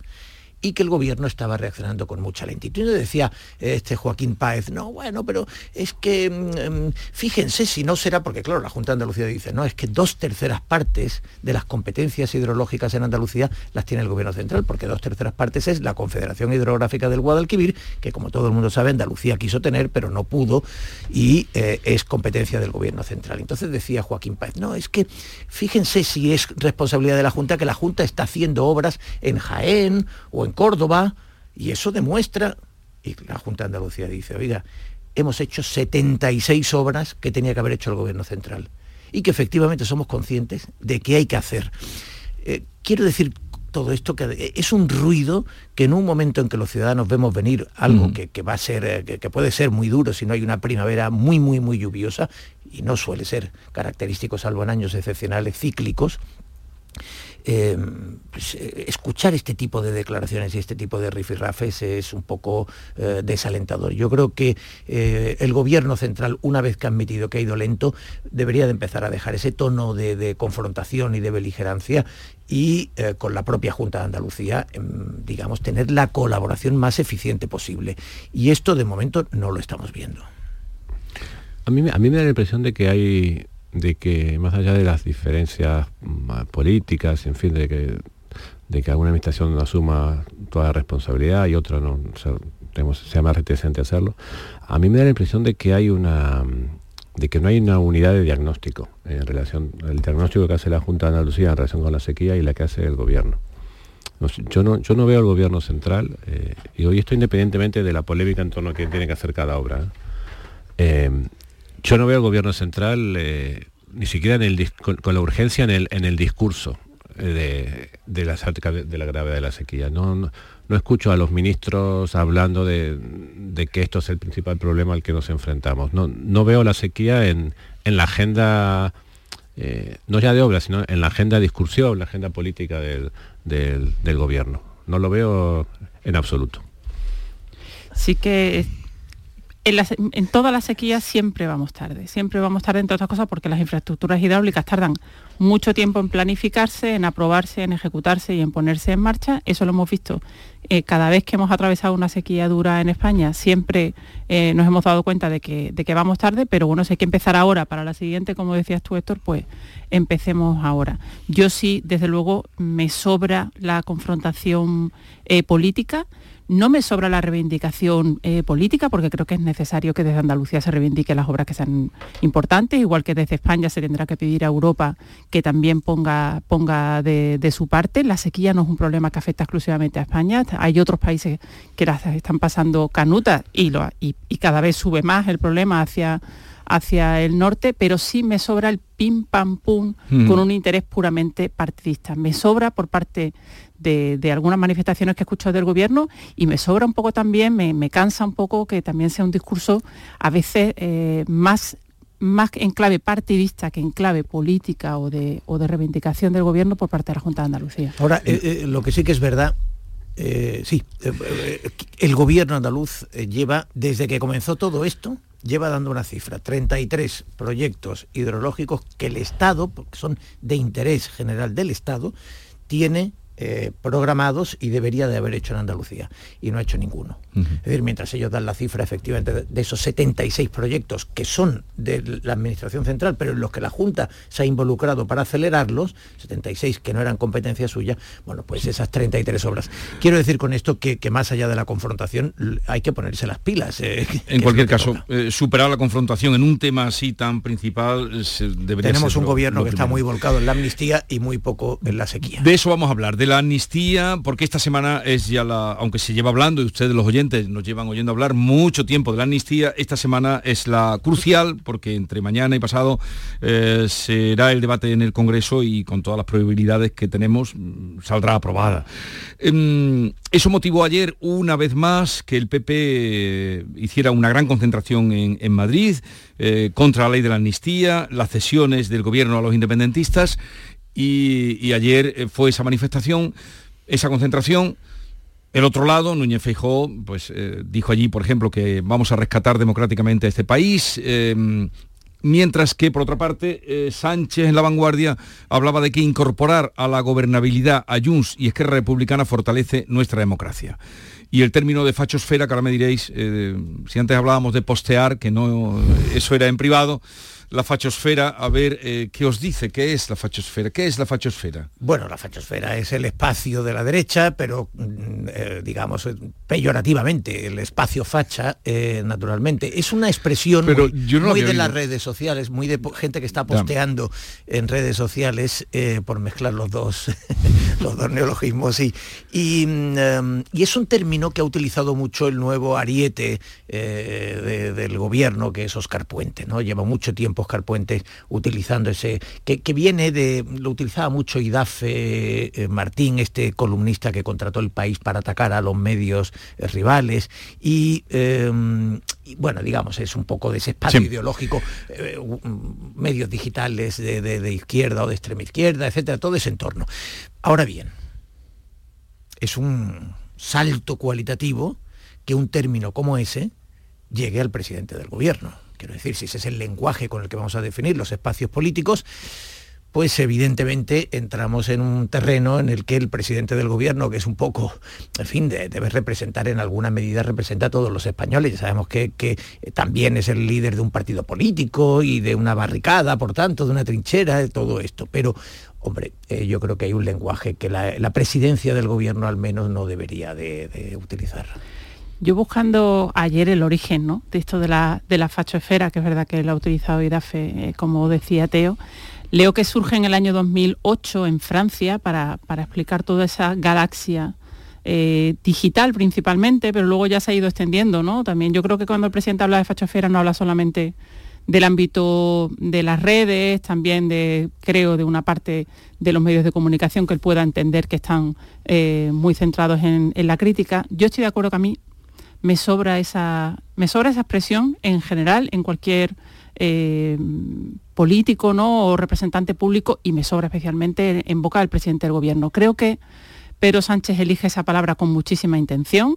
y que el gobierno estaba reaccionando con mucha lentitud. Y decía este Joaquín Páez, no, bueno, pero es que mm, fíjense si no será, porque claro, la Junta de Andalucía dice, no, es que dos terceras partes de las competencias hidrológicas en Andalucía las tiene el gobierno central, porque dos terceras partes es la Confederación Hidrográfica del Guadalquivir, que como todo el mundo sabe, Andalucía quiso tener, pero no pudo, y eh, es competencia del gobierno central. Entonces decía Joaquín Páez, no, es que fíjense si es responsabilidad de la Junta, que la Junta está haciendo obras en Jaén o en Córdoba, y eso demuestra, y la Junta de Andalucía dice, oiga, hemos hecho 76 obras que tenía que haber hecho el gobierno central y que efectivamente somos conscientes de que hay que hacer. Eh, quiero decir todo esto que es un ruido que en un momento en que los ciudadanos vemos venir algo que, va a ser, eh, que, puede ser muy duro si no hay una primavera muy, muy, muy lluviosa, y no suele ser característico salvo en años excepcionales cíclicos, eh, pues, eh, escuchar este tipo de declaraciones y este tipo de rifirrafes es un poco eh, desalentador. Yo creo que el gobierno central, una vez que ha admitido que ha ido lento, debería de empezar a dejar ese tono de, confrontación y de beligerancia y con la propia Junta de Andalucía, em, digamos, tener la colaboración más eficiente posible. Y esto de momento no lo estamos viendo. A mí, a mí me da la impresión de que hay de que más allá de las diferencias mm, políticas, en fin, de que, de que alguna administración no asuma toda la responsabilidad y otra no sea más reticente a hacerlo, a mí me da la impresión de que hay una de que no hay una unidad de diagnóstico en relación el diagnóstico que hace la Junta de Andalucía en relación con la sequía y la que hace el gobierno. yo, no, yo no veo al gobierno central, eh, y hoy esto independientemente de la polémica en torno a quién tiene que hacer cada obra. ¿eh? Eh, yo no veo al gobierno central eh, ni siquiera con, la urgencia en el, discurso eh, de, la, de la gravedad de la sequía. No, no, escucho a los ministros hablando de, que esto es el principal problema al que nos enfrentamos. No, no veo la sequía en, la agenda, eh, no ya de obra, sino en la agenda de discursión, la agenda política del, del gobierno. No lo veo en absoluto. Sí que en, toda la sequía siempre vamos tarde, siempre vamos tarde en todas otras cosas porque las infraestructuras hidráulicas tardan mucho tiempo en planificarse, en aprobarse, en ejecutarse y en ponerse en marcha. Eso lo hemos visto eh, cada vez que hemos atravesado una sequía dura en España, siempre eh, nos hemos dado cuenta de que, de que vamos tarde, pero bueno, si hay que empezar ahora para la siguiente, como decías tú, Héctor, pues empecemos ahora. Yo sí, desde luego, me sobra la confrontación eh, política no me sobra la reivindicación eh, política, porque creo que es necesario que desde Andalucía se reivindiquen las obras que sean importantes, igual que desde España se tendrá que pedir a Europa que también ponga, ponga de, su parte. La sequía no es un problema que afecta exclusivamente a España, hay otros países que las están pasando canutas y, y, cada vez sube más el problema hacia hacia el norte, pero sí me sobra el pim pam pum mm. con un interés puramente partidista. Me sobra por parte de, algunas manifestaciones que he escuchado del gobierno y me sobra un poco también, me, cansa un poco que también sea un discurso a veces eh, más más en clave partidista que en clave política o de, o de reivindicación del gobierno por parte de la Junta de Andalucía. Ahora, eh, eh, lo que sí que es verdad, sí, el gobierno andaluz lleva, desde que comenzó todo esto, lleva dando una cifra, 33 proyectos hidrológicos que el Estado, porque son de interés general del Estado, tiene eh, programados y debería de haber hecho en Andalucía y no ha hecho ninguno. Es decir, mientras ellos dan la cifra efectivamente de, esos 76 proyectos que son de la Administración Central, pero en los que la Junta se ha involucrado para acelerarlos, 76 que no eran competencia suya, bueno, pues esas 33 obras. Quiero decir con esto que, más allá de la confrontación hay que ponerse las pilas. Eh, en cualquier caso, eh, superar la confrontación en un tema así tan principal debería Tenemos un gobierno que está muy volcado en la amnistía y muy poco en la sequía. De eso vamos a hablar, de la amnistía, porque esta semana es ya la, aunque se lleva hablando y ustedes los oyentes nos llevan oyendo hablar mucho tiempo de la amnistía, esta semana es la crucial porque entre mañana y pasado eh, será el debate en el Congreso y con todas las probabilidades que tenemos mm, saldrá aprobada. Em, eso motivó ayer una vez más que el PP hiciera una gran concentración en, Madrid eh, contra la ley de la amnistía, las cesiones del gobierno a los independentistas y, ayer eh, fue esa manifestación, esa concentración. El otro lado, Núñez Feijóo, pues eh, dijo allí, por ejemplo, que vamos a rescatar democráticamente a este país, em, mientras que, por otra parte, eh, Sánchez en la vanguardia hablaba de que incorporar a la gobernabilidad a Junts y Esquerra Republicana fortalece nuestra democracia. Y el término de fachosfera, que ahora me diréis, si antes hablábamos de postear, que no, eso era en privado, la fachosfera, a ver eh, qué os dice, qué es la fachosfera, qué es la fachosfera. Bueno, la fachosfera es el espacio de la derecha, pero mm, eh, digamos, peyorativamente el espacio facha, eh, naturalmente. Es una expresión Pero muy, yo no muy había de las redes sociales, muy de gente que está posteando en redes sociales eh, por mezclar los dos, los dos neologismos. Y, y, mm, y es un término que ha utilizado mucho el nuevo ariete eh, de- del gobierno, que es Oscar Puente. ¿no? Lleva mucho tiempo Oscar Puente utilizando ese, que, que viene de, lo utilizaba mucho Idafe eh, Martín, este columnista que contrató el país para atacar a los medios eh, rivales. Y, eh, y, bueno, digamos, es un poco de ese espacio Sí. ideológico, eh, mm, medios digitales de, de- de izquierda o de extrema izquierda, etcétera, todo ese entorno. Ahora bien, es un salto cualitativo que un término como ese llegue al presidente del gobierno. Quiero decir, si ese es el lenguaje con el que vamos a definir los espacios políticos, pues evidentemente entramos en un terreno en el que el presidente del gobierno, que es un poco, en fin, de- debe representar en alguna medida, representa a todos los españoles. Ya sabemos que, también es el líder de un partido político y de una barricada, por tanto, de una trinchera, de todo esto. Pero, hombre, eh, yo creo que hay un lenguaje que la, presidencia del gobierno al menos no debería de, de utilizar. Yo buscando ayer el origen ¿no? de esto de la, de la que es verdad que lo ha utilizado IDAFE, eh, como decía Teo, leo que surge en el año 2008 en Francia para, para explicar toda esa galaxia eh, digital principalmente, pero luego ya se ha ido extendiendo. ¿no? También yo creo que cuando el presidente habla de fachoesfera no habla solamente del ámbito de las redes, también de, creo, de una parte de los medios de comunicación que él pueda entender que están eh, muy centrados en, en la crítica. Yo estoy de acuerdo que a mí me sobra esa, me sobra esa expresión en general en cualquier eh, político ¿no? o representante público y me sobra especialmente en boca del presidente del gobierno. Creo que Pedro Sánchez elige esa palabra con muchísima intención.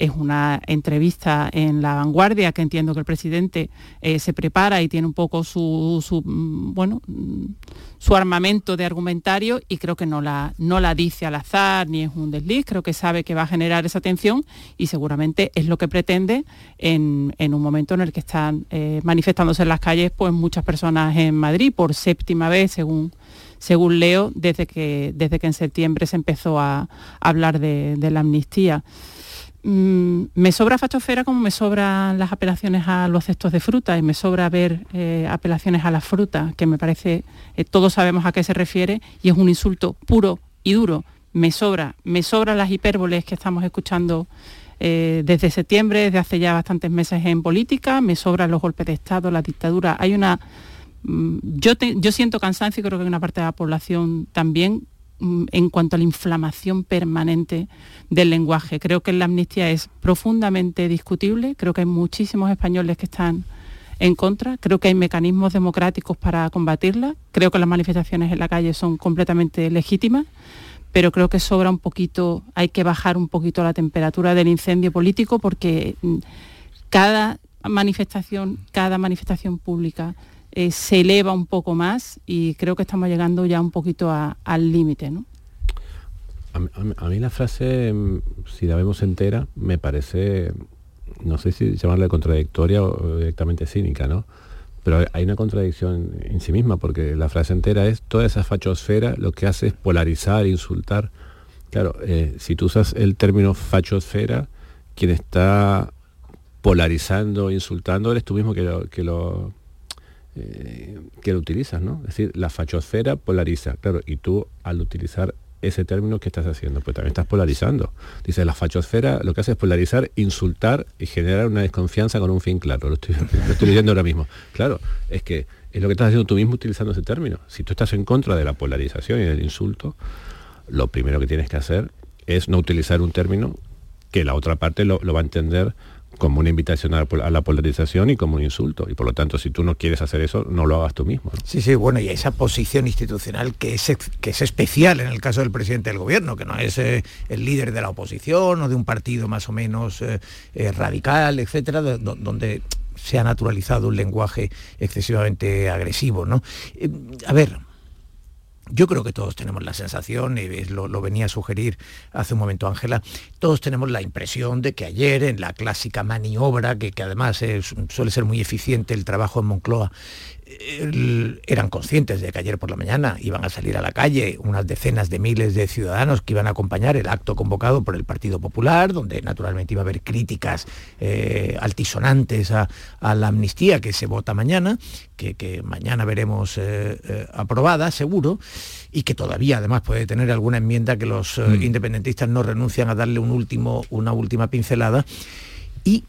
Es una entrevista en La Vanguardia que entiendo que el presidente eh, se prepara y tiene un poco su, mm, bueno, mm, su armamento de argumentario y creo que no la, no la dice al azar ni es un desliz, creo que sabe que va a generar esa tensión y seguramente es lo que pretende en, un momento en el que están eh, manifestándose en las calles pues muchas personas en Madrid por séptima vez según según leo desde que desde que en septiembre se empezó a, hablar de la amnistía. Mm, me sobra fachofera como me sobran las apelaciones a los cestos de fruta y me sobra ver eh, apelaciones a la fruta, que me parece, eh, todos sabemos a qué se refiere y es un insulto puro y duro. Me sobra, me sobran las hipérboles que estamos escuchando eh, desde septiembre, desde hace ya bastantes meses en política, me sobran los golpes de Estado, la dictadura. Hay una... mm, Yo, yo siento cansancio y creo que hay una parte de la población también en cuanto a la inflamación permanente del lenguaje. Creo que la amnistía es profundamente discutible, creo que hay muchísimos españoles que están en contra, creo que hay mecanismos democráticos para combatirla, creo que las manifestaciones en la calle son completamente legítimas, pero creo que sobra un poquito, hay que bajar un poquito la temperatura del incendio político porque mm, cada manifestación, cada manifestación pública eh, se eleva un poco más y creo que estamos llegando ya un poquito al límite, ¿no? A mí la frase, mm, si la vemos entera, me parece, no sé si llamarla contradictoria o directamente cínica, ¿no? Pero hay una contradicción en sí misma, porque la frase entera es, toda esa fachosfera lo que hace es polarizar, insultar. Claro, eh, si tú usas el término fachosfera, quien está polarizando, insultando, eres tú mismo que lo, que lo, eh, que lo utilizas, ¿no? Es decir, la fachosfera polariza, claro, y tú al utilizar ese término, ¿qué estás haciendo? Pues también estás polarizando. Dice, la fachosfera lo que hace es polarizar, insultar y generar una desconfianza con un fin claro. Lo estoy, lo ahora mismo. Claro, es que es lo que estás haciendo tú mismo utilizando ese término. Si tú estás en contra de la polarización y del insulto, lo primero que tienes que hacer es no utilizar un término que la otra parte lo va a entender como una invitación a la, polarización y como un insulto. Y por lo tanto, si tú no quieres hacer eso, no lo hagas tú mismo. Sí, sí, bueno, y esa posición institucional que es, que es especial en el caso del presidente del gobierno, que no es eh, el líder de la oposición o de un partido más o menos eh, eh, radical, etcétera, do- do- donde se ha naturalizado un lenguaje excesivamente agresivo, ¿no? A ver, yo creo que todos tenemos la sensación, y lo, venía a sugerir hace un momento Ángela, todos tenemos la impresión de que ayer en la clásica maniobra, que, además suele ser muy eficiente el trabajo en Moncloa, el- eran conscientes de que ayer por la mañana iban a salir a la calle unas decenas de miles de ciudadanos que iban a acompañar el acto convocado por el Partido Popular, donde naturalmente iba a haber críticas eh, altisonantes a, a la amnistía que se vota mañana, que, que mañana veremos eh, eh, aprobada, seguro, y que todavía además puede tener alguna enmienda que los eh, independentistas no renuncian a darle un último, una última pincelada. Y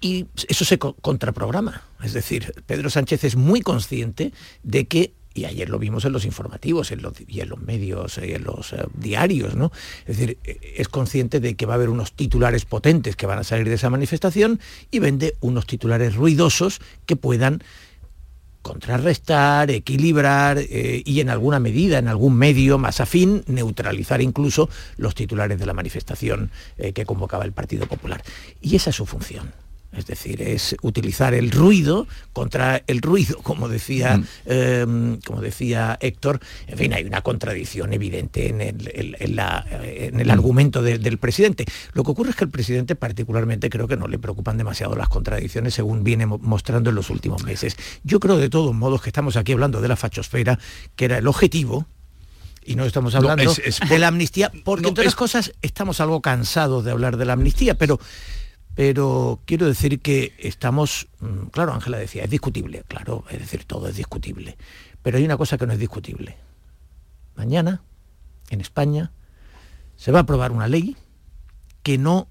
y eso se co- contraprograma. Es decir, Pedro Sánchez es muy consciente de que, y ayer lo vimos en los informativos en los, y en los medios y en los eh, diarios, ¿no? Es decir, eh, es consciente de que va a haber unos titulares potentes que van a salir de esa manifestación y vende unos titulares ruidosos que puedan contrarrestar, equilibrar eh, y en alguna medida, en algún medio más afín, neutralizar incluso los titulares de la manifestación que convocaba el Partido Popular. Y esa es su función. Es decir, es utilizar el ruido contra el ruido, como decía, eh, como decía Héctor. En fin, hay una contradicción evidente en el, en- en la- en el argumento de- del presidente. Lo que ocurre es que el presidente particularmente creo que no le preocupan demasiado las contradicciones según viene mo- mostrando en los últimos meses. Yo creo de todos modos que estamos aquí hablando de la fachosfera, que era el objetivo, y no estamos No, hablando es- de la amnistía, porque No, entre otras es- cosas estamos algo cansados de hablar de la amnistía, pero pero quiero decir que estamos, mm, claro, Ángela decía, es discutible, claro, es decir, todo es discutible, pero hay una cosa que no es discutible. Mañana, en España, se va a aprobar una ley que no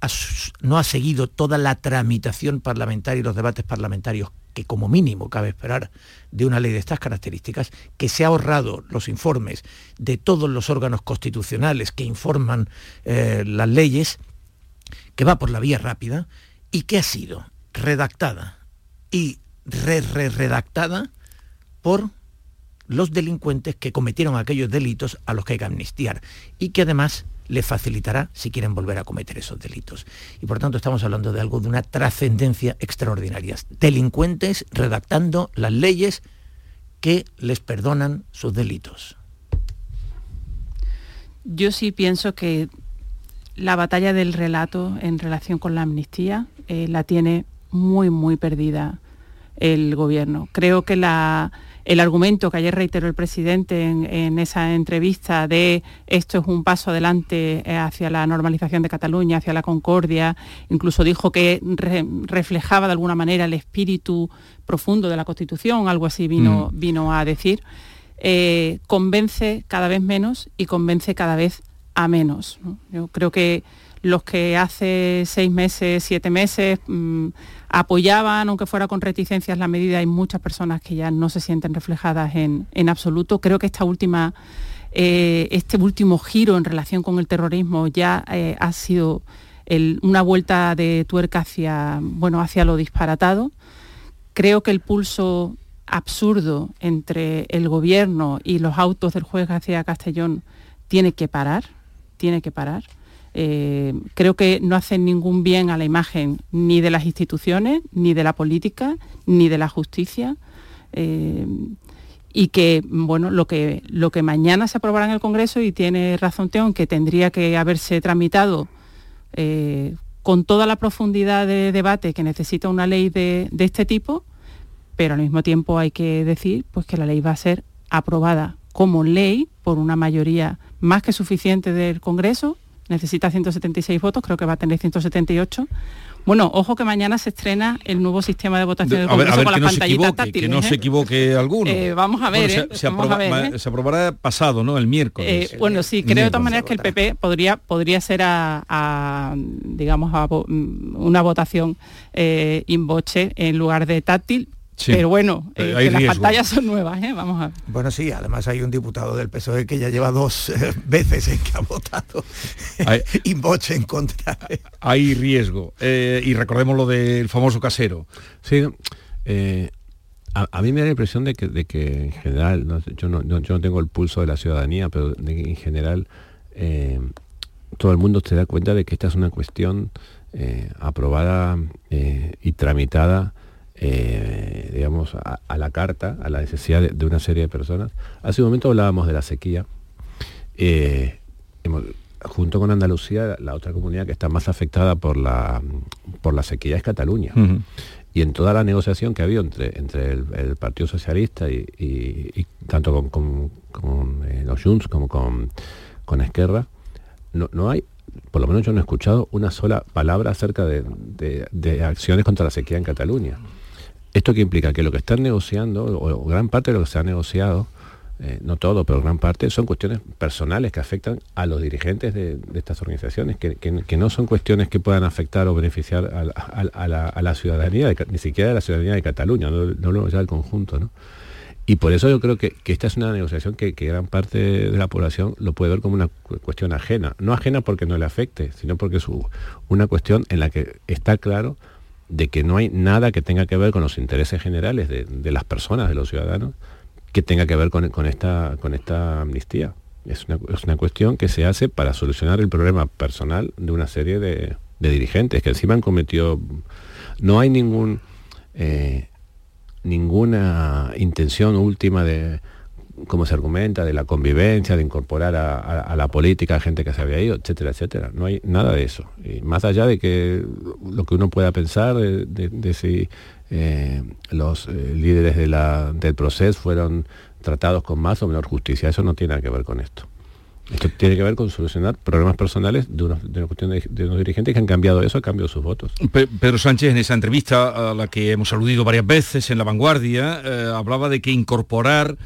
ha, seguido toda la tramitación parlamentaria y los debates parlamentarios que como mínimo cabe esperar de una ley de estas características, que se ha ahorrado los informes de todos los órganos constitucionales que informan eh, las leyes, que va por la vía rápida y que ha sido redactada y re-re-redactada por los delincuentes que cometieron aquellos delitos a los que hay que amnistiar y que además les facilitará si quieren volver a cometer esos delitos. Y por tanto estamos hablando de algo de una trascendencia extraordinaria. Delincuentes redactando las leyes que les perdonan sus delitos. Yo sí pienso que la batalla del relato en relación con la amnistía eh, la tiene muy, muy perdida el gobierno. Creo que la- el argumento que ayer reiteró el presidente en, en esa entrevista de esto es un paso adelante eh, hacia la normalización de Cataluña, hacia la concordia, incluso dijo que re- reflejaba de alguna manera el espíritu profundo de la Constitución, algo así vino, Mm. vino a decir, eh, convence cada vez menos y convence cada vez a menos. ¿no? Yo creo que los que hace seis meses, siete meses mm, apoyaban, aunque fuera con reticencias, la medida, hay muchas personas que ya no se sienten reflejadas en, en absoluto. Creo que esta última, eh, este último giro en relación con el terrorismo ya eh, ha sido una vuelta de tuerca hacia, bueno, hacia lo disparatado. Creo que el pulso absurdo entre el gobierno y los autos del juez García Castellón tiene que parar, tiene que parar. Eh, creo que no hacen ningún bien a la imagen ni de las instituciones, ni de la política, ni de la justicia. Eh, y que bueno lo que lo que mañana se aprobará en el Congreso y tiene razón Teón que tendría que haberse tramitado eh, con toda la profundidad de debate que necesita una ley de, de este tipo, pero al mismo tiempo hay que decir pues, que la ley va a ser aprobada como ley por una mayoría más que suficiente del Congreso, necesita 176 votos, creo que va a tener 178. Bueno, ojo que mañana se estrena el nuevo sistema de votación del A ver, Congreso a ver con las no pantallitas táctiles. que no ¿eh? se equivoque alguno. Eh, vamos a ver, Bueno, ¿eh? se, Vamos a ver, ¿eh? se aprobará pasado, ¿no? El miércoles. Eh, bueno, sí, creo de todas maneras que el PP podría, podría ser a, a, digamos, mm, una votación eh, in voce en lugar de táctil, Sí. pero bueno, Eh, eh, que las pantallas son nuevas, ¿eh? vamos a ver. Bueno, sí, además hay un diputado del PSOE que ya lleva dos eh, veces en que ha votado in voce en contra. Hay riesgo. Eh, y recordemos lo del famoso casero. Sí, eh, a, a mí me da la impresión de que, de que en general, no yo, no, no- yo no tengo el pulso de la ciudadanía, pero de que en general eh, todo el mundo se da cuenta de que esta es una cuestión eh, aprobada eh, y tramitada eh, digamos, a, a la carta, a la necesidad de, de una serie de personas. Hace un momento hablábamos de la sequía. Eh, hemos- junto con Andalucía, la otra comunidad que está más afectada por la, por la sequía es Cataluña. Y en toda la negociación que ha habido entre, entre el, Partido Socialista y, tanto con, eh, los Junts como con, con Esquerra, no, no, hay, por lo menos yo no he escuchado una sola palabra acerca de, de acciones contra la sequía en Cataluña. ¿Esto que implica? Que lo que están negociando, o gran parte de lo que se ha negociado, eh, no todo, pero gran parte, son cuestiones personales que afectan a los dirigentes de, estas organizaciones, que, no son cuestiones que puedan afectar o beneficiar a, la, ciudadanía, ni siquiera a la ciudadanía de Cataluña, no, luego ya del conjunto. ¿no? Y por eso yo creo que, esta es una negociación que, gran parte de la población lo puede ver como una cuestión ajena. No ajena porque no le afecte, sino porque es una cuestión en la que está claro de que no hay nada que tenga que ver con los intereses generales de las personas, de los ciudadanos, que tenga que ver con, esta, con esta amnistía. Es una, cuestión que se hace para solucionar el problema personal de una serie de, dirigentes que encima han cometido... No hay ningún, eh, ninguna intención última de, como se argumenta, de la convivencia, de incorporar a, la política a gente que se había ido, etcétera, etcétera. No hay nada de eso. Y más allá de que lo que uno pueda pensar de si eh, los eh, líderes del proceso fueron tratados con más o menor justicia. Eso no tiene nada que ver con esto. Esto tiene que ver con solucionar problemas personales de, de una cuestión de, unos dirigentes que han cambiado eso a cambio de sus votos. Pedro Sánchez, en esa entrevista a la que hemos aludido varias veces en La Vanguardia, eh, hablaba de que incorporar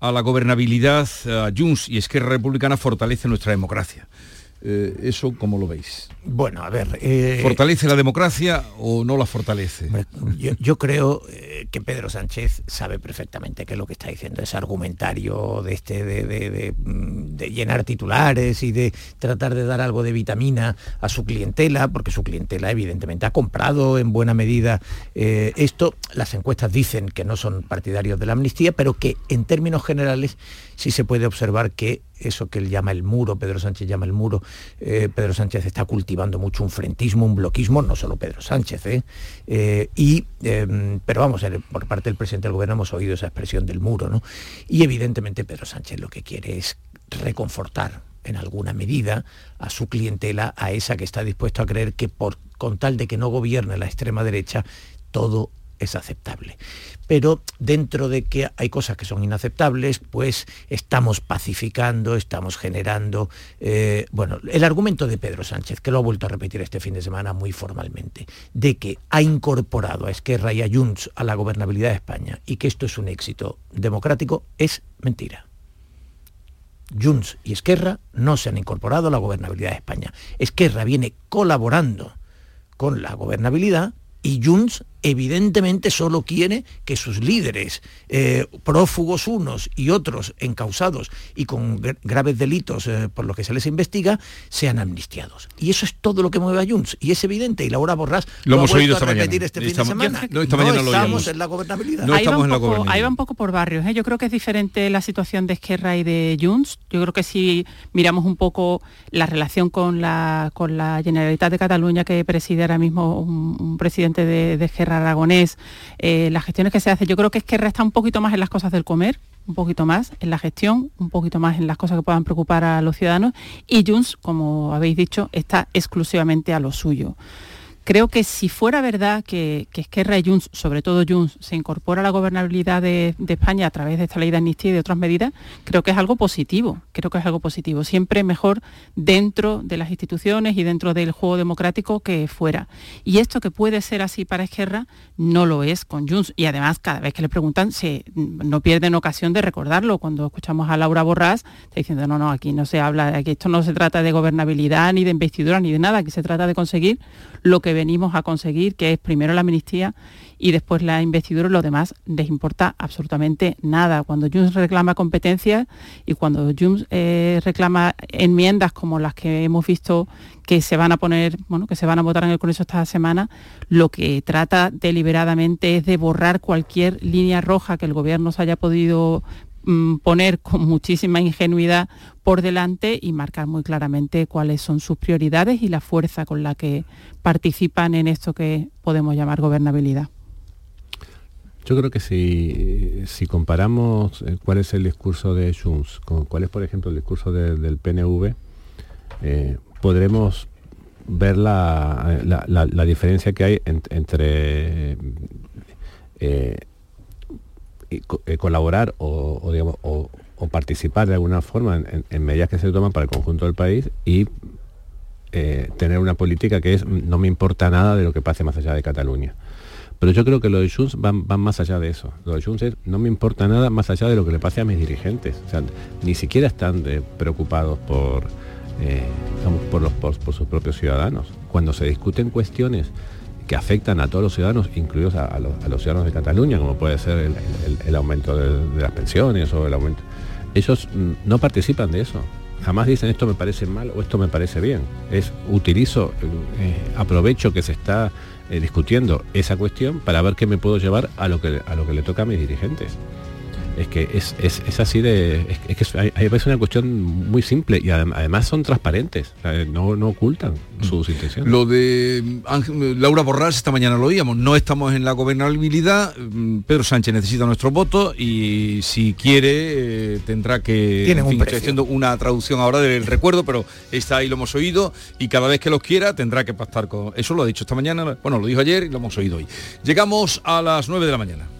a la gobernabilidad a y Esquerra Republicana fortalece nuestra democracia. Eh, ¿Eso cómo lo veis? Bueno, a ver... Eh, ¿Fortalece la democracia o no la fortalece? Yo, creo eh, que Pedro Sánchez sabe perfectamente que lo que está diciendo es argumentario de, este, de, llenar titulares y de tratar de dar algo de vitamina a su clientela, porque su clientela evidentemente ha comprado en buena medida esto. Las encuestas dicen que no son partidarios de la amnistía, pero que en términos generales sí se puede observar que eso que él llama el muro, Pedro Sánchez llama el muro, eh, Pedro Sánchez está cultivando mucho un frentismo, un bloquismo, no solo Pedro Sánchez, ¿eh? Eh, y, em, pero vamos, por parte del presidente del gobierno hemos oído esa expresión del muro, ¿no? Y evidentemente Pedro Sánchez lo que quiere es reconfortar en alguna medida a su clientela, a esa que está dispuesto a creer que por, con tal de que no gobierne la extrema derecha, todo es aceptable. Pero dentro de que hay cosas que son inaceptables, pues estamos pacificando, estamos generando... Eh, bueno, el argumento de Pedro Sánchez, que lo ha vuelto a repetir este fin de semana muy formalmente, de que ha incorporado a Esquerra y a Junts a la gobernabilidad de España y que esto es un éxito democrático, es mentira. Junts y Esquerra no se han incorporado a la gobernabilidad de España. Esquerra viene colaborando con la gobernabilidad y Junts evidentemente solo quiere que sus líderes, eh, prófugos unos y otros encausados y con graves delitos eh, por lo que se les investiga, sean amnistiados. Y eso es todo lo que mueve a Junts. Y es evidente, y Laura Borrás lo, hemos oído a repetir este fin de semana. No, estamos en la gobernabilidad. ahí, va un poco, ahí va un poco por barrios. ¿eh? Yo creo que es diferente la situación de Esquerra y de Junts. Yo creo que si miramos un poco la relación con la, con la Generalitat de Cataluña que preside ahora mismo un, presidente de, de Esquerra Aragonés, eh, las gestiones que se hacen, yo creo que es que resta un poquito más en las cosas del comer, un poquito más en la gestión, un poquito más en las cosas que puedan preocupar a los ciudadanos y Junts, como habéis dicho, está exclusivamente a lo suyo. Creo que si fuera verdad que, que Esquerra y Junts, sobre todo Junts, se incorpora a la gobernabilidad de, España a través de esta ley de amnistía y de otras medidas, creo que es algo positivo, creo que es algo positivo. Siempre mejor dentro de las instituciones y dentro del juego democrático que fuera. Y esto que puede ser así para Esquerra, no lo es con Junts. Y además, cada vez que le preguntan, no pierden ocasión de recordarlo. Cuando escuchamos a Laura Borrás, diciendo, no, no, aquí no se habla, aquí esto no se trata de gobernabilidad, ni de investidura, ni de nada, aquí se trata de conseguir lo que venimos a conseguir, que es primero la amnistía y después la investidura lo demás les importa absolutamente nada. Cuando Junts reclama competencias y cuando Junts eh, reclama enmiendas como las que hemos visto que se van a poner, bueno, que se van a votar en el Congreso esta semana, lo que trata deliberadamente es de borrar cualquier línea roja que el gobierno se haya podido poner con muchísima ingenuidad por delante y marcar muy claramente cuáles son sus prioridades y la fuerza con la que participan en esto que podemos llamar gobernabilidad. Yo creo que si, si comparamos eh, cuál es el discurso de Junts con cuál es, por ejemplo, el discurso del PNV, eh, podremos ver la, la, la, diferencia que hay entre eh, eh, colaborar o, digamos, o, participar de alguna forma en, medidas que se toman para el conjunto del país y eh, tener una política que es no me importa nada de lo que pase más allá de Cataluña. Pero yo creo que lo de Junts van, más allá de eso. Lo de Junts es no me importa nada más allá de lo que le pase a mis dirigentes. O sea, ni siquiera están preocupados por, por, los, por sus propios ciudadanos. Cuando se discuten cuestiones que afectan a todos los ciudadanos, incluidos a, los, ciudadanos de Cataluña, como puede ser el, aumento de, las pensiones o el aumento. Ellos mm, no participan de eso. Jamás dicen esto me parece mal o esto me parece bien. Es utilizo, eh, aprovecho que se está eh, discutiendo esa cuestión para ver qué me puedo llevar a lo que, a lo que le toca a mis dirigentes es que es, es, así de... Es, que hay, una cuestión muy simple y además son transparentes, no, no ocultan mm. sus intenciones. Lo de Laura Borrás esta mañana lo oíamos, no estamos en la gobernabilidad, mm, Pedro Sánchez necesita nuestro voto y si quiere eh, tendrá que... Tienen un estoy haciendo una traducción ahora del recuerdo, pero está ahí lo hemos oído y cada vez que los quiera tendrá que pactar con... Eso lo ha dicho esta mañana, bueno, lo dijo ayer y lo hemos oído hoy. Llegamos a las 9 de la mañana.